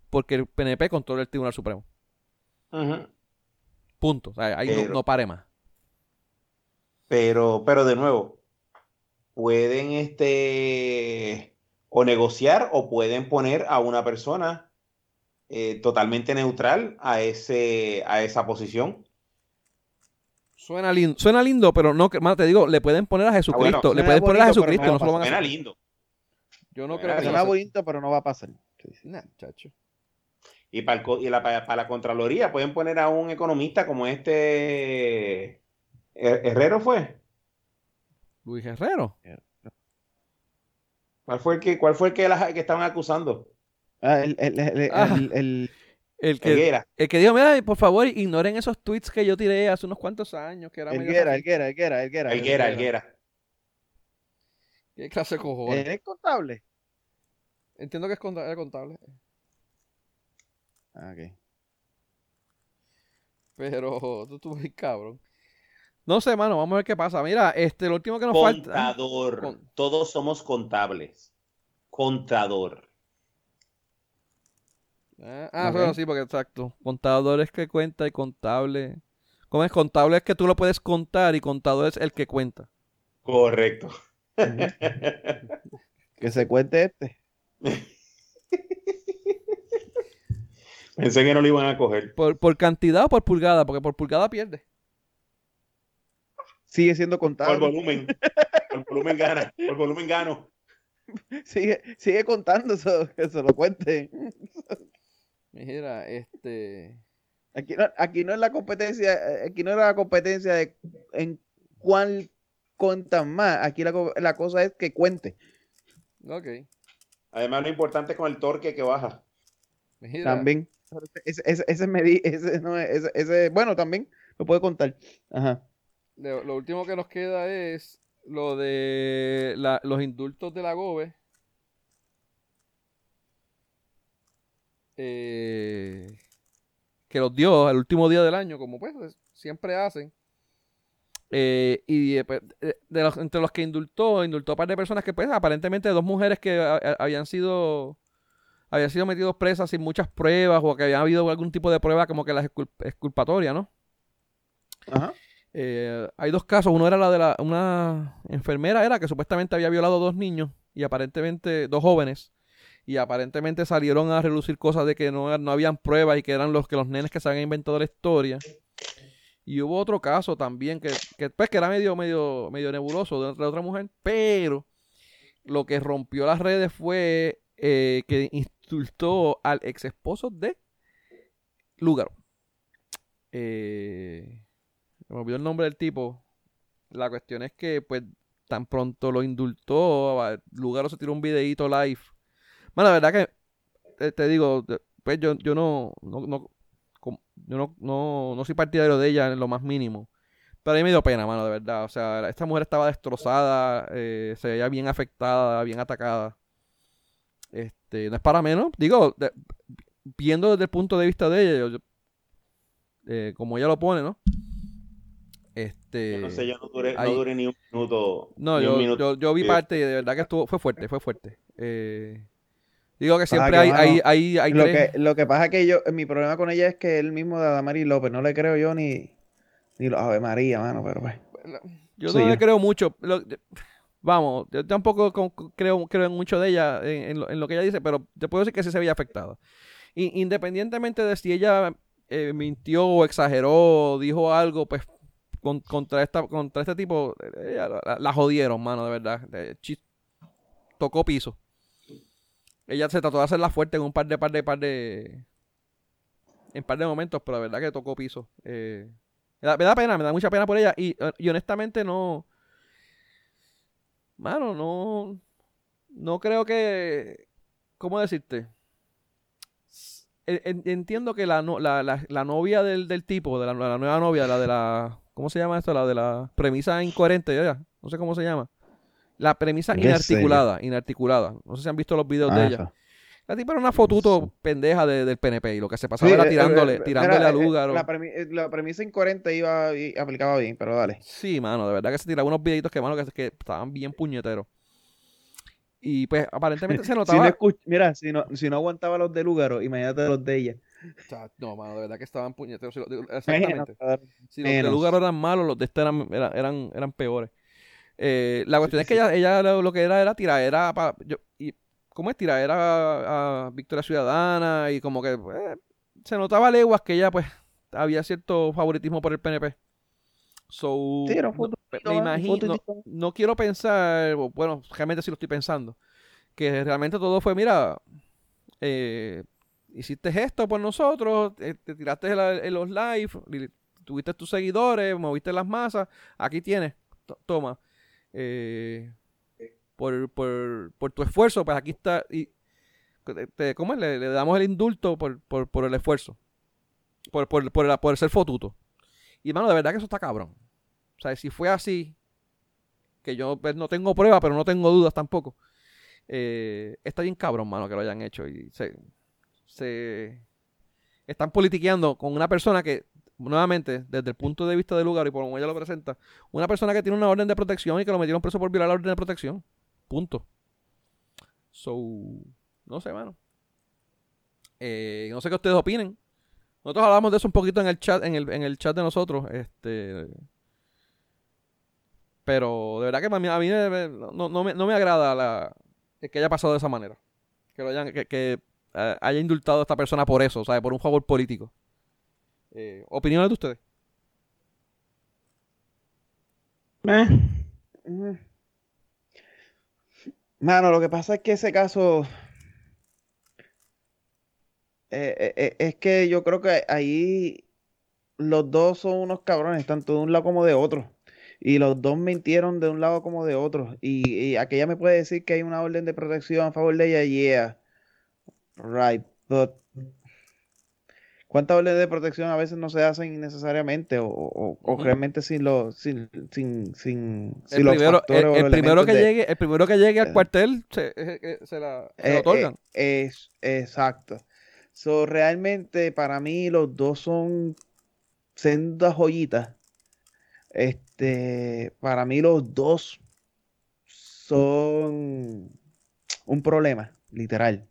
porque el PNP controla el Tribunal Supremo. Punto. ahí no, pare más. Pero, pero de nuevo, pueden este o negociar o pueden poner a una persona eh, totalmente neutral a ese a esa posición. Suena lindo, suena lindo, pero no, más te digo, le pueden poner a Jesucristo, le pueden poner a Jesucristo, no, lo van a Suena lindo. Yo no creo que suena bonito, pero no va a pasar. chacho. Y, para, para, la Contraloría pueden poner a un economista como este Herrero fue. Luis Herrero. ¿Cuál fue el que, cuál fue el que, que estaban acusando? Ah, el, el, el, ah. el que, el que dijo, mira, por favor, ignoren esos tweets que yo tiré hace unos cuantos años. Que era Elguera, Elguera, Elguera, Elguera. Elguera, Elguera. ¿Qué clase de cojones? ¿Es contable? Entiendo que es contable. Ah, ok. Pero [LAUGHS] tú estuviste cabrón. No sé, mano, vamos a ver qué pasa. Mira, este, lo último que nos falta. Contador. Todos somos contables. Contador. Ah, ah sí, porque exacto. Contador es que cuenta y contable. ¿Cómo es? Contable es que tú lo puedes contar y contador es el que cuenta. Correcto. [LAUGHS] que se cuente este. [LAUGHS] Pensé que no lo iban a coger. ¿Por, por cantidad o por pulgada? Porque por pulgada pierde. Sigue siendo contado. Por volumen. por volumen gana. Por volumen gano. [LAUGHS] Sigue, sigue contando eso, que se lo cuente. Mira, este. Aquí no, aquí no es la competencia, aquí no era la competencia de en cuál cuentan más. Aquí la, la cosa es que cuente. Ok. Además, lo importante es con el torque que baja. También. Ese, ese, ese, no, ese, ese, bueno, también lo puede contar. Ajá. Lo, último que nos queda es lo de los indultos de la GOBE. Eh, que los dio al último día del año, como pues siempre hacen. Eh, y eh, pues, de los, entre los que indultó, indultó a un par de personas que, pues, aparentemente dos mujeres que habían sido habían sido metidos presas sin muchas pruebas o que había habido algún tipo de prueba como que las exculpatoria, ¿no? Ajá. Eh, hay dos casos. Uno era la de la, una enfermera, era que supuestamente había violado dos niños y aparentemente dos jóvenes. Y aparentemente salieron a relucir cosas de que no, no habían pruebas y que eran los que los nenes que se habían inventado la historia. Y hubo otro caso también que, que, pues, que era medio, medio, medio nebuloso de otra, mujer, pero lo que rompió las redes fue eh, que insultó al ex esposo de Lugaro. Eh, me olvidó el nombre del tipo. La cuestión es que, pues, tan pronto lo indultó, Lugaro se tiró un videito live. Bueno, la verdad que, te, digo, pues yo, yo no, no, no yo no, no, no soy partidario de ella en lo más mínimo. Pero a mí me dio pena, mano, de verdad. O sea, esta mujer estaba destrozada, eh, se veía bien afectada, bien atacada. Este, no es para menos. Digo, viendo desde el punto de vista de ella, eh, como ella lo pone, ¿no? Este, yo no sé, yo no duré, ni un minuto. No, yo, Yo, vi parte y de verdad que estuvo, fue fuerte, fue fuerte. Eh, digo que siempre hay, hay, hay, hay, lo, que, lo que pasa es que yo, mi problema con ella es que él mismo de Adamari López, no le creo yo ni, ni lo Ave María, mano, pero pues. Yo no le creo mucho. vamos, yo tampoco creo, creo en mucho de ella, en, lo, que ella dice, pero te puedo decir que sí se veía afectada. independientemente de si ella eh, mintió o exageró, dijo algo, pues contra, esta, contra este tipo, eh, la, jodieron, mano, de verdad. tocó piso. Ella se trató de hacerla fuerte en un par de, par de, par de. En par de momentos, pero la verdad que tocó piso. Eh, me, da, pena, me da mucha pena por ella. Y, honestamente no. Mano, no. No creo que. ¿Cómo decirte? Entiendo que la, la, la, novia del, del tipo, de la, nueva novia, la de la ¿Cómo se llama esto? La de la premisa incoherente, ya, no sé cómo se llama. La premisa inarticulada, inarticulada. No sé si han visto los videos de ah, ella. La tipa era una fotuto pendeja del PNP y lo que se pasaba era eh, tirándole, eh, tirándole a lugar. La, premisa incoherente iba y aplicaba bien, pero dale. Sí, mano, de verdad que se tiraba unos videitos que, mano, que, estaban bien puñeteros. Y pues aparentemente se [LAUGHS] notaba. mira, si no, si no aguantaba los de Lugaro, imagínate los de ella. No, mano, de verdad que estaban puñeteros. Exactamente. Si los de Lugaro eran malos, los de este eran, eran, eran, peores. Eh, la cuestión es que ella, ella lo, que era era tirar, era para. Yo, y ¿cómo es? Era a, Victoria Ciudadana y como que pues, se notaba leguas que ella pues había cierto favoritismo por el PNP. So, me imagino, no, quiero pensar, bueno, realmente sí lo estoy pensando, que realmente todo fue, mira, eh, hiciste esto por nosotros, eh, te tiraste en los live, tuviste tus seguidores, moviste las masas, aquí tienes, toma. Eh, por, por, por tu esfuerzo, pues aquí está. Y, ¿Cómo es? Le, damos el indulto por, por, el esfuerzo. Por, por, por, ser fotuto. Y, hermano, de verdad que eso está cabrón. O sea, si fue así, que yo pues, no tengo prueba, pero no tengo dudas tampoco. Eh, está bien cabrón, mano, que lo hayan hecho. Y se, se están politiqueando con una persona que, nuevamente, desde el punto de vista del lugar y por como ella lo presenta, una persona que tiene una orden de protección y que lo metieron preso por violar la orden de protección. Punto. So, no sé, mano. Eh, no sé qué ustedes opinen. Nosotros hablamos de eso un poquito en el chat, en el, en el chat de nosotros. Este. Pero de verdad que a mí, a mí no, no, me, no, me, agrada la, que haya pasado de esa manera. Que, lo hayan, que, que eh, haya indultado a esta persona por eso, ¿sabes? Por un favor político. Eh, ¿Opiniones de ustedes? Eh. Mano, lo que pasa es que ese caso. Eh, eh, es que yo creo que ahí los dos son unos cabrones, tanto de un lado como de otro. Y los dos mintieron de un lado como de otro. Y, y aquella me puede decir que hay una orden de protección a favor de ella, yeah. Right. But ¿Cuántas órdenes de protección a veces no se hacen innecesariamente o, realmente sin los sin, sin, sin, el primero, el, primero que llegue el primero que llegue al eh. cuartel se, eh, eh, se, la, otorgan. es exacto. So, realmente para mí los dos son sendas joyitas. Este para mí los dos son un problema literal.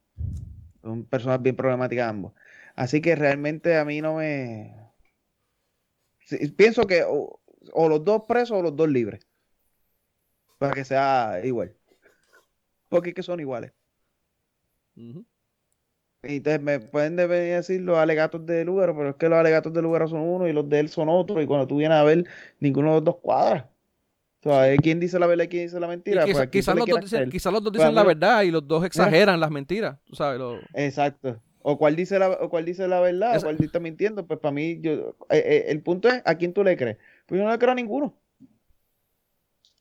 Son personas bien problemáticas ambos Así que realmente a mí no me... Pienso que o, los dos presos o los dos libres. Para que sea igual. Porque es que son iguales. Y entonces me pueden venir a decir los alegatos de lugar, pero es que los alegatos de lugar son uno y los de él son otro. Y cuando tú vienes a ver, ninguno de los dos cuadra. O sea, ¿quién dice la verdad y quién dice la mentira? Pues quizás los, dos dicen, los dos dicen la verdad y los dos exageran las mentiras. ¿tú sabes? Exacto. O cuál dice la, o cuál dice la verdad, o cuál está mintiendo. Pues para mí, yo, eh, eh, el punto es a quién tú le crees. Pues yo no le creo a ninguno.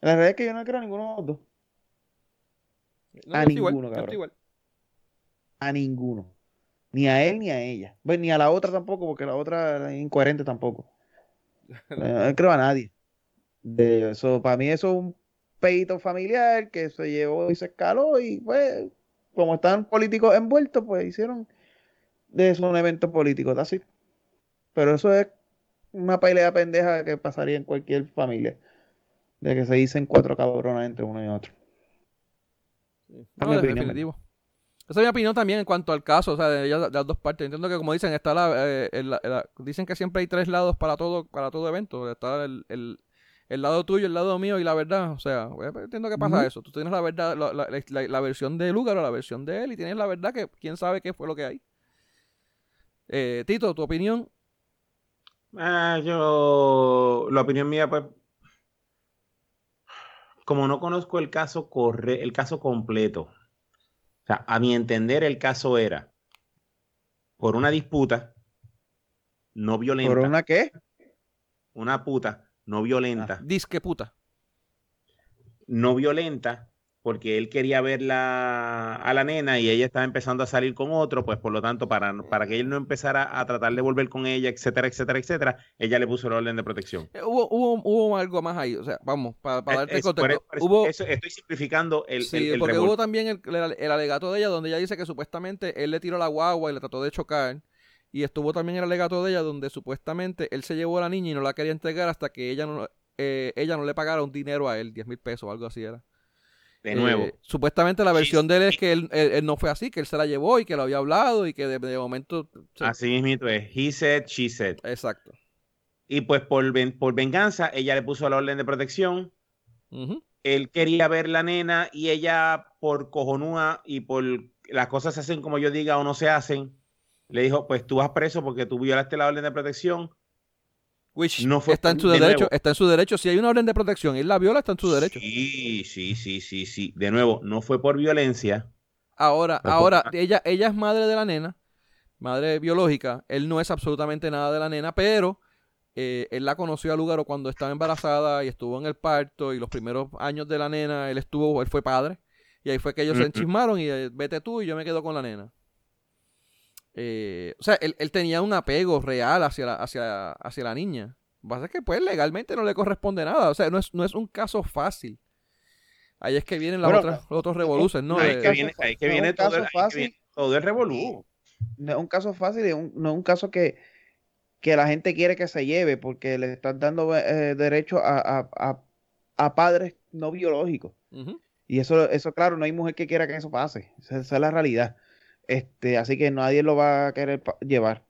La verdad es que yo no le creo a ninguno de los dos. a ninguno, cabrón. A ninguno. Ni a él ni a ella. Pues, ni a la otra tampoco, porque la otra es incoherente tampoco. [LAUGHS] no le creo a nadie. De eso, para mí eso es un peito familiar que se llevó y se escaló y pues como están políticos envueltos, pues hicieron de eso un evento político, así. Pero eso es una pelea pendeja que pasaría en cualquier familia. De que se dicen cuatro cabronas entre uno y otro. definitivo. Esa es mi opinión también en cuanto al caso, o sea, de, las dos partes. Entiendo que como dicen, está eh, la, dicen que siempre hay tres lados para todo, para todo evento. Está el, el, lado tuyo, el lado mío y la verdad. O sea, pues, entiendo que pasa eso. Tú tienes la verdad, la, versión de Lugar o la versión de él y tienes la verdad que quién sabe qué fue lo que hay. Eh, Tito, ¿tu opinión? Ah, yo, la opinión mía, pues, como no conozco el caso corre, el caso completo, o sea, a mi entender el caso era por una disputa no violenta. ¿Por una qué? Una puta no violenta. Ah, disque puta. No violenta porque él quería ver a la nena y ella estaba empezando a salir con otro, pues por lo tanto, para, para que él no empezara a tratar de volver con ella, etcétera, etcétera, etcétera, ella le puso el orden de protección. Eh, hubo, hubo, algo más ahí, o sea, vamos, para, para darte contexto. estoy simplificando el. Sí, porque hubo también el, el, alegato de ella, donde ella dice que supuestamente él le tiró la guagua y le trató de chocar. Y estuvo también el alegato de ella, donde supuestamente él se llevó a la niña y no la quería entregar hasta que ella no, eh, ella no le pagara un dinero a él, 10 mil pesos o algo así era. De nuevo. Eh, supuestamente la versión de él es que él, no fue así, que él se la llevó y que lo había hablado y que de, momento... Así mismo es. He said, she said. Exacto. Y pues por, por venganza, ella le puso la orden de protección. Él quería ver la nena y ella, por cojonúa y por las cosas se hacen como yo diga o no se hacen, le dijo, pues tú vas preso porque tú violaste la orden de protección no está en su derecho, está en su derecho. Si hay una orden de protección él la viola, está en su derecho. Sí, sí, sí, sí, sí. De nuevo, no fue por violencia. Ahora, ahora, ella, ella es madre de la nena, madre biológica. Él no es absolutamente nada de la nena, pero eh, él la conoció al lugar cuando estaba embarazada y estuvo en el parto y los primeros años de la nena, él estuvo, él fue padre. Y ahí fue que ellos se enchismaron y eh, vete tú y yo me quedo con la nena. Eh, o sea, él, tenía un apego real hacia la, hacia, hacia la niña. Lo que pasa es que, pues, legalmente no le corresponde nada. O sea, no es, no es un caso fácil. Ahí es que vienen las otras, los otros revoluciones, ¿no? Ahí, que viene, ahí que viene, todo, el, fácil, todo el revolú. No es un caso fácil, no es un caso que, que la gente quiere que se lleve porque le están dando eh, derecho a, a, a, padres no biológicos. Y eso, eso, claro, no hay mujer que quiera que eso pase. esa es la realidad. Este, así que nadie lo va a querer llevar.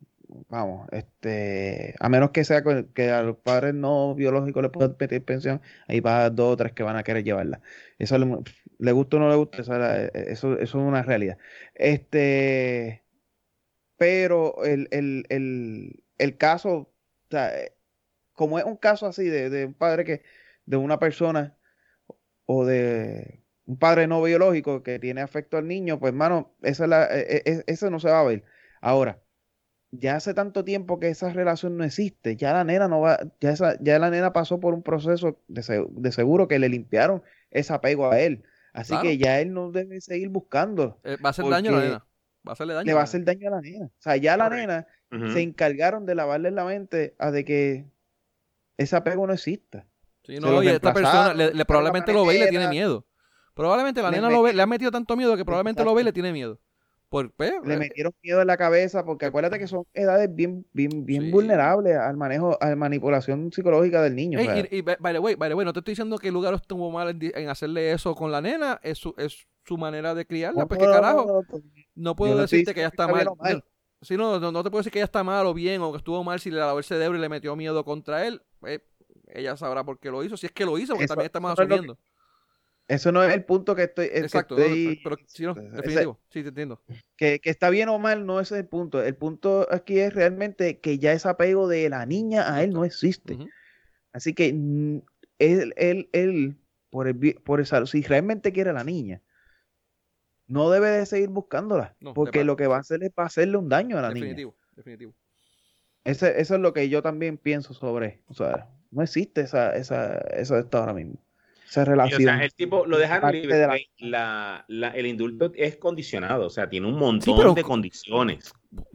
Vamos, este, a menos que sea que a los padres no biológicos le puedan pedir pensión, ahí va dos o tres que van a querer llevarla. Eso le, gusta o no le gusta, eso, eso, es una realidad. Este, pero el, el, el, caso, o sea, como es un caso así de, de un padre que, de una persona o de un padre no biológico que tiene afecto al niño, pues hermano, esa la, e, e, eso no se va a ver. Ahora, ya hace tanto tiempo que esa relación no existe, ya la nena no va, ya, esa, ya la nena pasó por un proceso de, seguro que le limpiaron ese apego a él. Así que ya él no debe seguir buscando. Eh, va a hacer daño a la nena. Va a hacerle daño. Le va a hacer daño a la nena. O sea, ya la nena se encargaron de lavarle la mente a de que ese apego no exista. Sí, no, y esta persona le, probablemente lo ve y le tiene miedo. Probablemente la nena lo ve, le ha metido tanto miedo que probablemente lo ve y le tiene miedo. Por, pues, le eh, metieron miedo en la cabeza porque acuérdate que son edades bien, bien, bien vulnerables al manejo, a la manipulación psicológica del niño. y, y, by the way, no te estoy diciendo que el lugar estuvo mal en, hacerle eso con la nena, es su, es su manera de criarla. No, pues, ¿qué carajo? No, puedo decirte que ella está mal. Si no, no, te puedo decir que ella está mal o bien, o que estuvo mal si le lavó el cerebro y le metió miedo contra él. Pues, ella sabrá por qué lo hizo, si es que lo hizo, porque también estamos asumiendo. Eso no es el punto que estoy. Exacto, pero, sí, no, definitivo. sí, te entiendo. Que, que, está bien o mal, no es el punto. El punto aquí es realmente que ya ese apego de la niña a él no existe. Así que mm, él, él, él, por el, por el, si realmente quiere a la niña, no debe de seguir buscándola. porque lo que va a hacer es para hacerle un daño a la niña. Definitivo, definitivo. Ese, eso es lo que yo también pienso sobre. O sea, no existe esa, esa, eso de esto ahora mismo se relaciona. o sea, el tipo lo dejaron libre. La... el indulto es condicionado, o sea, tiene un montón de condiciones.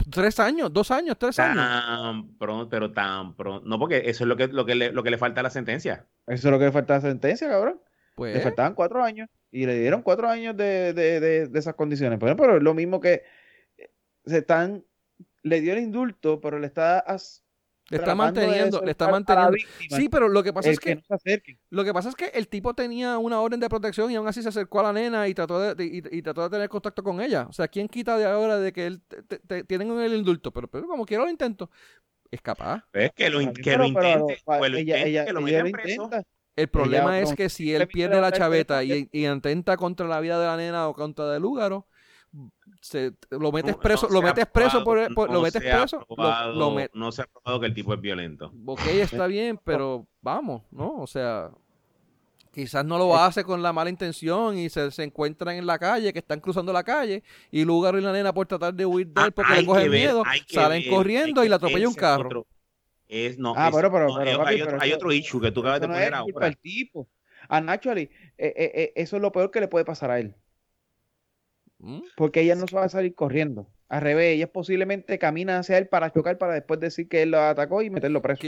Tres años, dos años, tres tan años. Pronto, pero tan pronto. No, porque eso es lo que, lo que, le, lo que le falta a la sentencia. Eso es lo que le falta a la sentencia, cabrón. Pues... Le faltaban cuatro años y le dieron cuatro años de, de, de, esas condiciones. Pero, pero es lo mismo que se están, le dio el indulto, pero le está le está manteniendo, le está manteniendo. Sí, pero lo que pasa es que, lo que pasa es que el tipo tenía una orden de protección y aún así se acercó a la nena y trató de, y, trató de tener contacto con ella. O sea, ¿quién quita de ahora de que él te, tienen el indulto? Pero, pero como quiera lo intento. Es capaz. Es que lo, que lo intente, pues lo ella, que lo El problema es que si él pierde la chaveta y, y, intenta contra la vida de la nena o contra del húgaro, se, lo metes preso, lo metes preso por, lo metes preso. no se ha probado que el tipo es violento. Ok, está bien, [LAUGHS] pero vamos, ¿no? O sea, quizás no lo hace con la mala intención y se, se encuentran en la calle, que están cruzando la calle, y Lugar y la nena por tratar de huir de él ah, porque le cogen miedo, salen corriendo y la atropella un carro. es, no, ah, pero, pero, hay, otro, hay, otro, issue que tú acabas de poner ahora. tipo. A Naturally, eh, eh, eh, eso es lo peor que le puede pasar a él. ¿Mm? Porque ella no se va a salir corriendo. Al revés, ella posiblemente camina hacia él para chocar para después decir que él lo atacó y meterlo preso.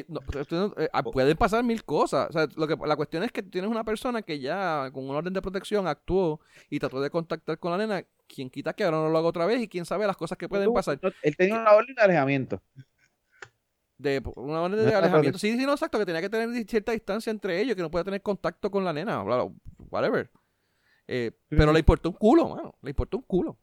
Ah, pueden pasar mil cosas. lo que, la cuestión es que tienes una persona que ya con un orden de protección actuó y trató de contactar con la nena. Quien quita que ahora no lo haga otra vez y quién sabe las cosas que pueden pasar. él tenía una orden de alejamiento. De una orden de alejamiento. Sí, sí, no, exacto, que tenía que tener cierta distancia entre ellos, que no podía tener contacto con la nena, whatever. Eh, pero le importó un culo, mano. Le importó un culo.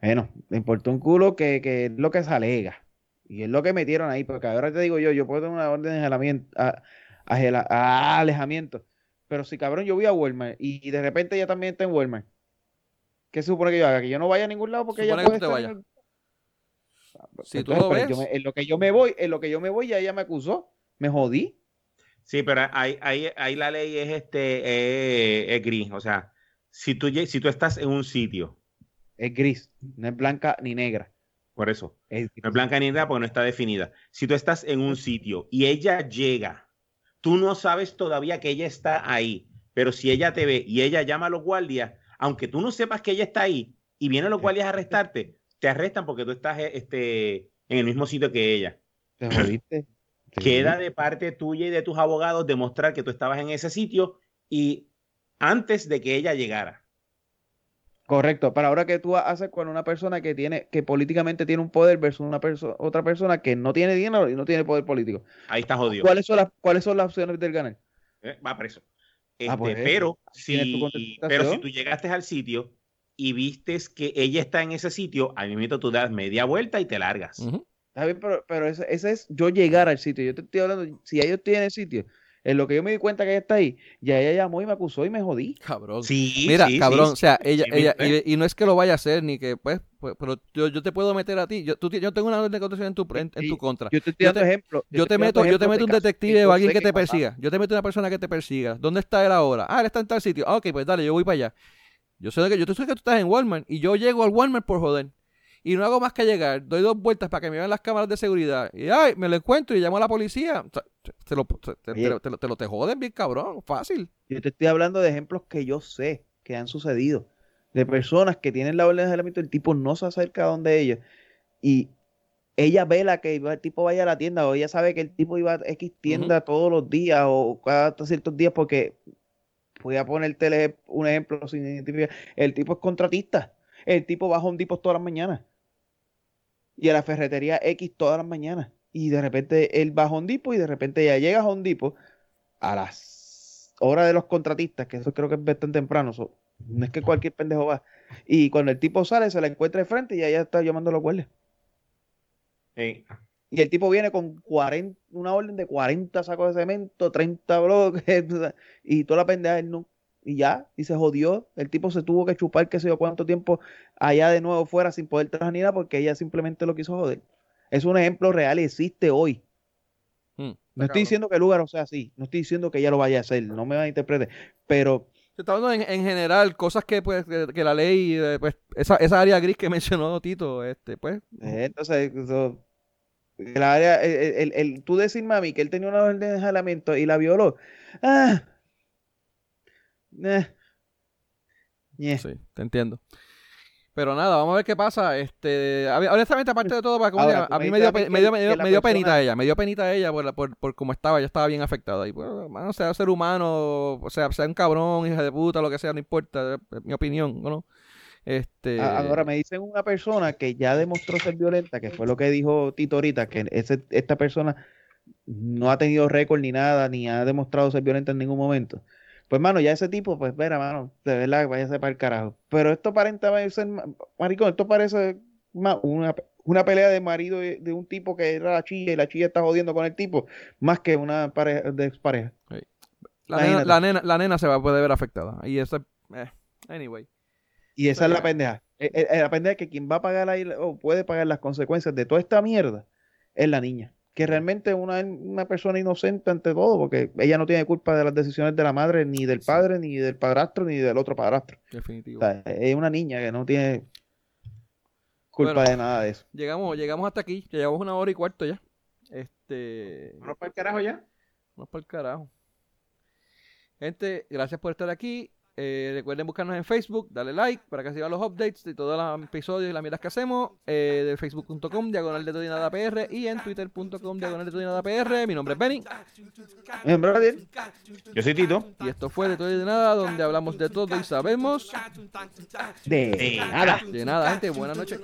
Bueno, le importó un culo que, que, es lo que se alega. Y es lo que metieron ahí, porque ahora te digo yo, yo puedo tener una orden de alejamiento, a, alejamiento. Pero si cabrón yo voy a Walmart y, de repente ella también está en Walmart, ¿qué se supone que yo haga? Que yo no vaya a ningún lado porque ella puede estar vaya. Si tú lo ves. en lo que yo me voy, en lo que yo me voy, ya ella me acusó. Me jodí. Sí, pero ahí, ahí, ahí la ley es este eh, es gris. O sea, si tú, si tú estás en un sitio es gris, no es blanca ni negra. Por eso. no es blanca ni negra porque no está definida. Si tú estás en un sitio y ella llega, tú no sabes todavía que ella está ahí, pero si ella te ve y ella llama a los guardias, aunque tú no sepas que ella está ahí y vienen los guardias a arrestarte, te arrestan porque tú estás este, en el mismo sitio que ella. ¿Te jodiste? Queda de parte tuya y de tus abogados demostrar que tú estabas en ese sitio y antes de que ella llegara. Correcto, para ahora que tú haces con una persona que tiene, que políticamente tiene un poder versus una persona, otra persona que no tiene dinero y no tiene poder político. Ahí está jodido. ¿Cuáles son las, cuáles son las opciones del ganar? Eh, va preso. Ah, este, pues, pero, si, pero si tú llegaste al sitio y vistes que ella está en ese sitio, a mí tú das media vuelta y te largas. Está bien, pero, pero ese, ese, es yo llegar al sitio. Yo te estoy hablando, si ellos tienen sitio, en lo que yo me di cuenta que ella está ahí, ya ella llamó y me acusó y me jodí. Cabrón. Sí, Mira, cabrón, o sea, ella, ella, y, no es que lo vaya a hacer, ni que, pues, pues pero yo, yo, te puedo meter a ti. Yo, tú, yo tengo una orden de contención en tu, en, tu contra. Yo te estoy dando ejemplo. Yo, te, meto, yo te meto un detective o alguien que te persiga. Yo te meto una persona que te persiga. ¿Dónde está él ahora? Ah, él está en tal sitio. Ah, ok, pues dale, yo voy para allá. Yo sé que yo te sé que tú estás en Walmart y yo llego al Walmart por joder y no hago más que llegar, doy dos vueltas para que me vean las cámaras de seguridad y ay, me lo encuentro y llamo a la policía. te, lo, te, lo, te, joden bien cabrón, fácil. Yo te estoy hablando de ejemplos que yo sé que han sucedido, de personas que tienen la orden de aislamiento, el tipo no se acerca a donde ella y ella ve la que el tipo vaya a la tienda o ella sabe que el tipo iba a X tienda todos los días o cada ciertos días porque voy a ponerte un ejemplo sin identificar. El tipo es contratista. El tipo va a Home Depot todas las mañanas y a la ferretería X todas las mañanas. Y de repente él va a Hondipo y de repente ya llega a Hondipo a las horas de los contratistas, que eso creo que es bastante temprano. no es que cualquier pendejo va. Y cuando el tipo sale, se la encuentra de frente y ya está llamando a los guardias. Y el tipo viene con 40, una orden de 40 sacos de cemento, 30 bloques, [LAUGHS] y toda la pendeja él no, y ya, y se jodió. El tipo se tuvo que chupar, que sé yo, cuánto tiempo allá de nuevo fuera sin poder trabajar ni nada porque ella simplemente lo quiso joder. Es un ejemplo real y existe hoy. Hmm, no estoy diciendo que el lugar o sea así, no estoy diciendo que ella lo vaya a hacer, no me va a interpretar, pero... Se está hablando en, general, cosas que pues que, la ley, eh, pues, esa, esa área gris que [LAUGHS] mencionó Tito, este, pues... Eh, entonces, el área, el, el, tú decir, mami, que él tenía una orden de jalamiento y la violó, ah, eh. Sí, te entiendo. Pero nada, vamos a ver qué pasa. Este, honestamente, aparte de todo, para a mí me dio, penita ella, me dio penita ella por, por, por cómo estaba, ella estaba bien afectada. Y bueno, sea ser humano, o sea, sea un cabrón, hija de puta, lo que sea, no importa, es mi opinión, ¿no? Este... Ahora me dicen una persona que ya demostró ser violenta, que fue lo que dijo Tito ahorita, que ese, esta persona no ha tenido récord ni nada, ni ha demostrado ser violenta en ningún momento. Pues, mano, ya ese tipo, pues, mira, mano, de verdad, váyase para el carajo. Pero esto aparenta ser, maricón, esto parece una, una pelea de marido de, un tipo que era la chilla y la chilla está jodiendo con el tipo, más que una pareja de expareja. La, nena, la, nena, la nena se va a poder ver afectada. Y eso, eh, anyway. Y esa es la pendeja. Eh, eh, la pendeja es que quien va a pagar ahí, o puede pagar las consecuencias de toda esta mierda es la niña que realmente es una, una persona inocente ante todo, porque ella no tiene culpa de las decisiones de la madre, ni del padre, ni del padrastro, ni del otro padrastro. Definitivo. es una niña que no tiene culpa de nada de eso. Llegamos, llegamos hasta aquí, que llevamos una hora y cuarto ya. Este. ¿Vamos para el carajo ya? Vamos para el carajo. Gente, gracias por estar aquí. Eh, recuerden buscarnos en Facebook, dale like para que se los updates de todos los episodios y las miras que hacemos. Eh, de facebook.com, diagonal de todo y nada PR. Y en twitter.com, diagonal de todo y nada PR. Mi nombre es Benny. Yo soy Tito. Y esto fue de todo y de nada, donde hablamos de todo y sabemos. De nada. De nada, gente. Buenas noches.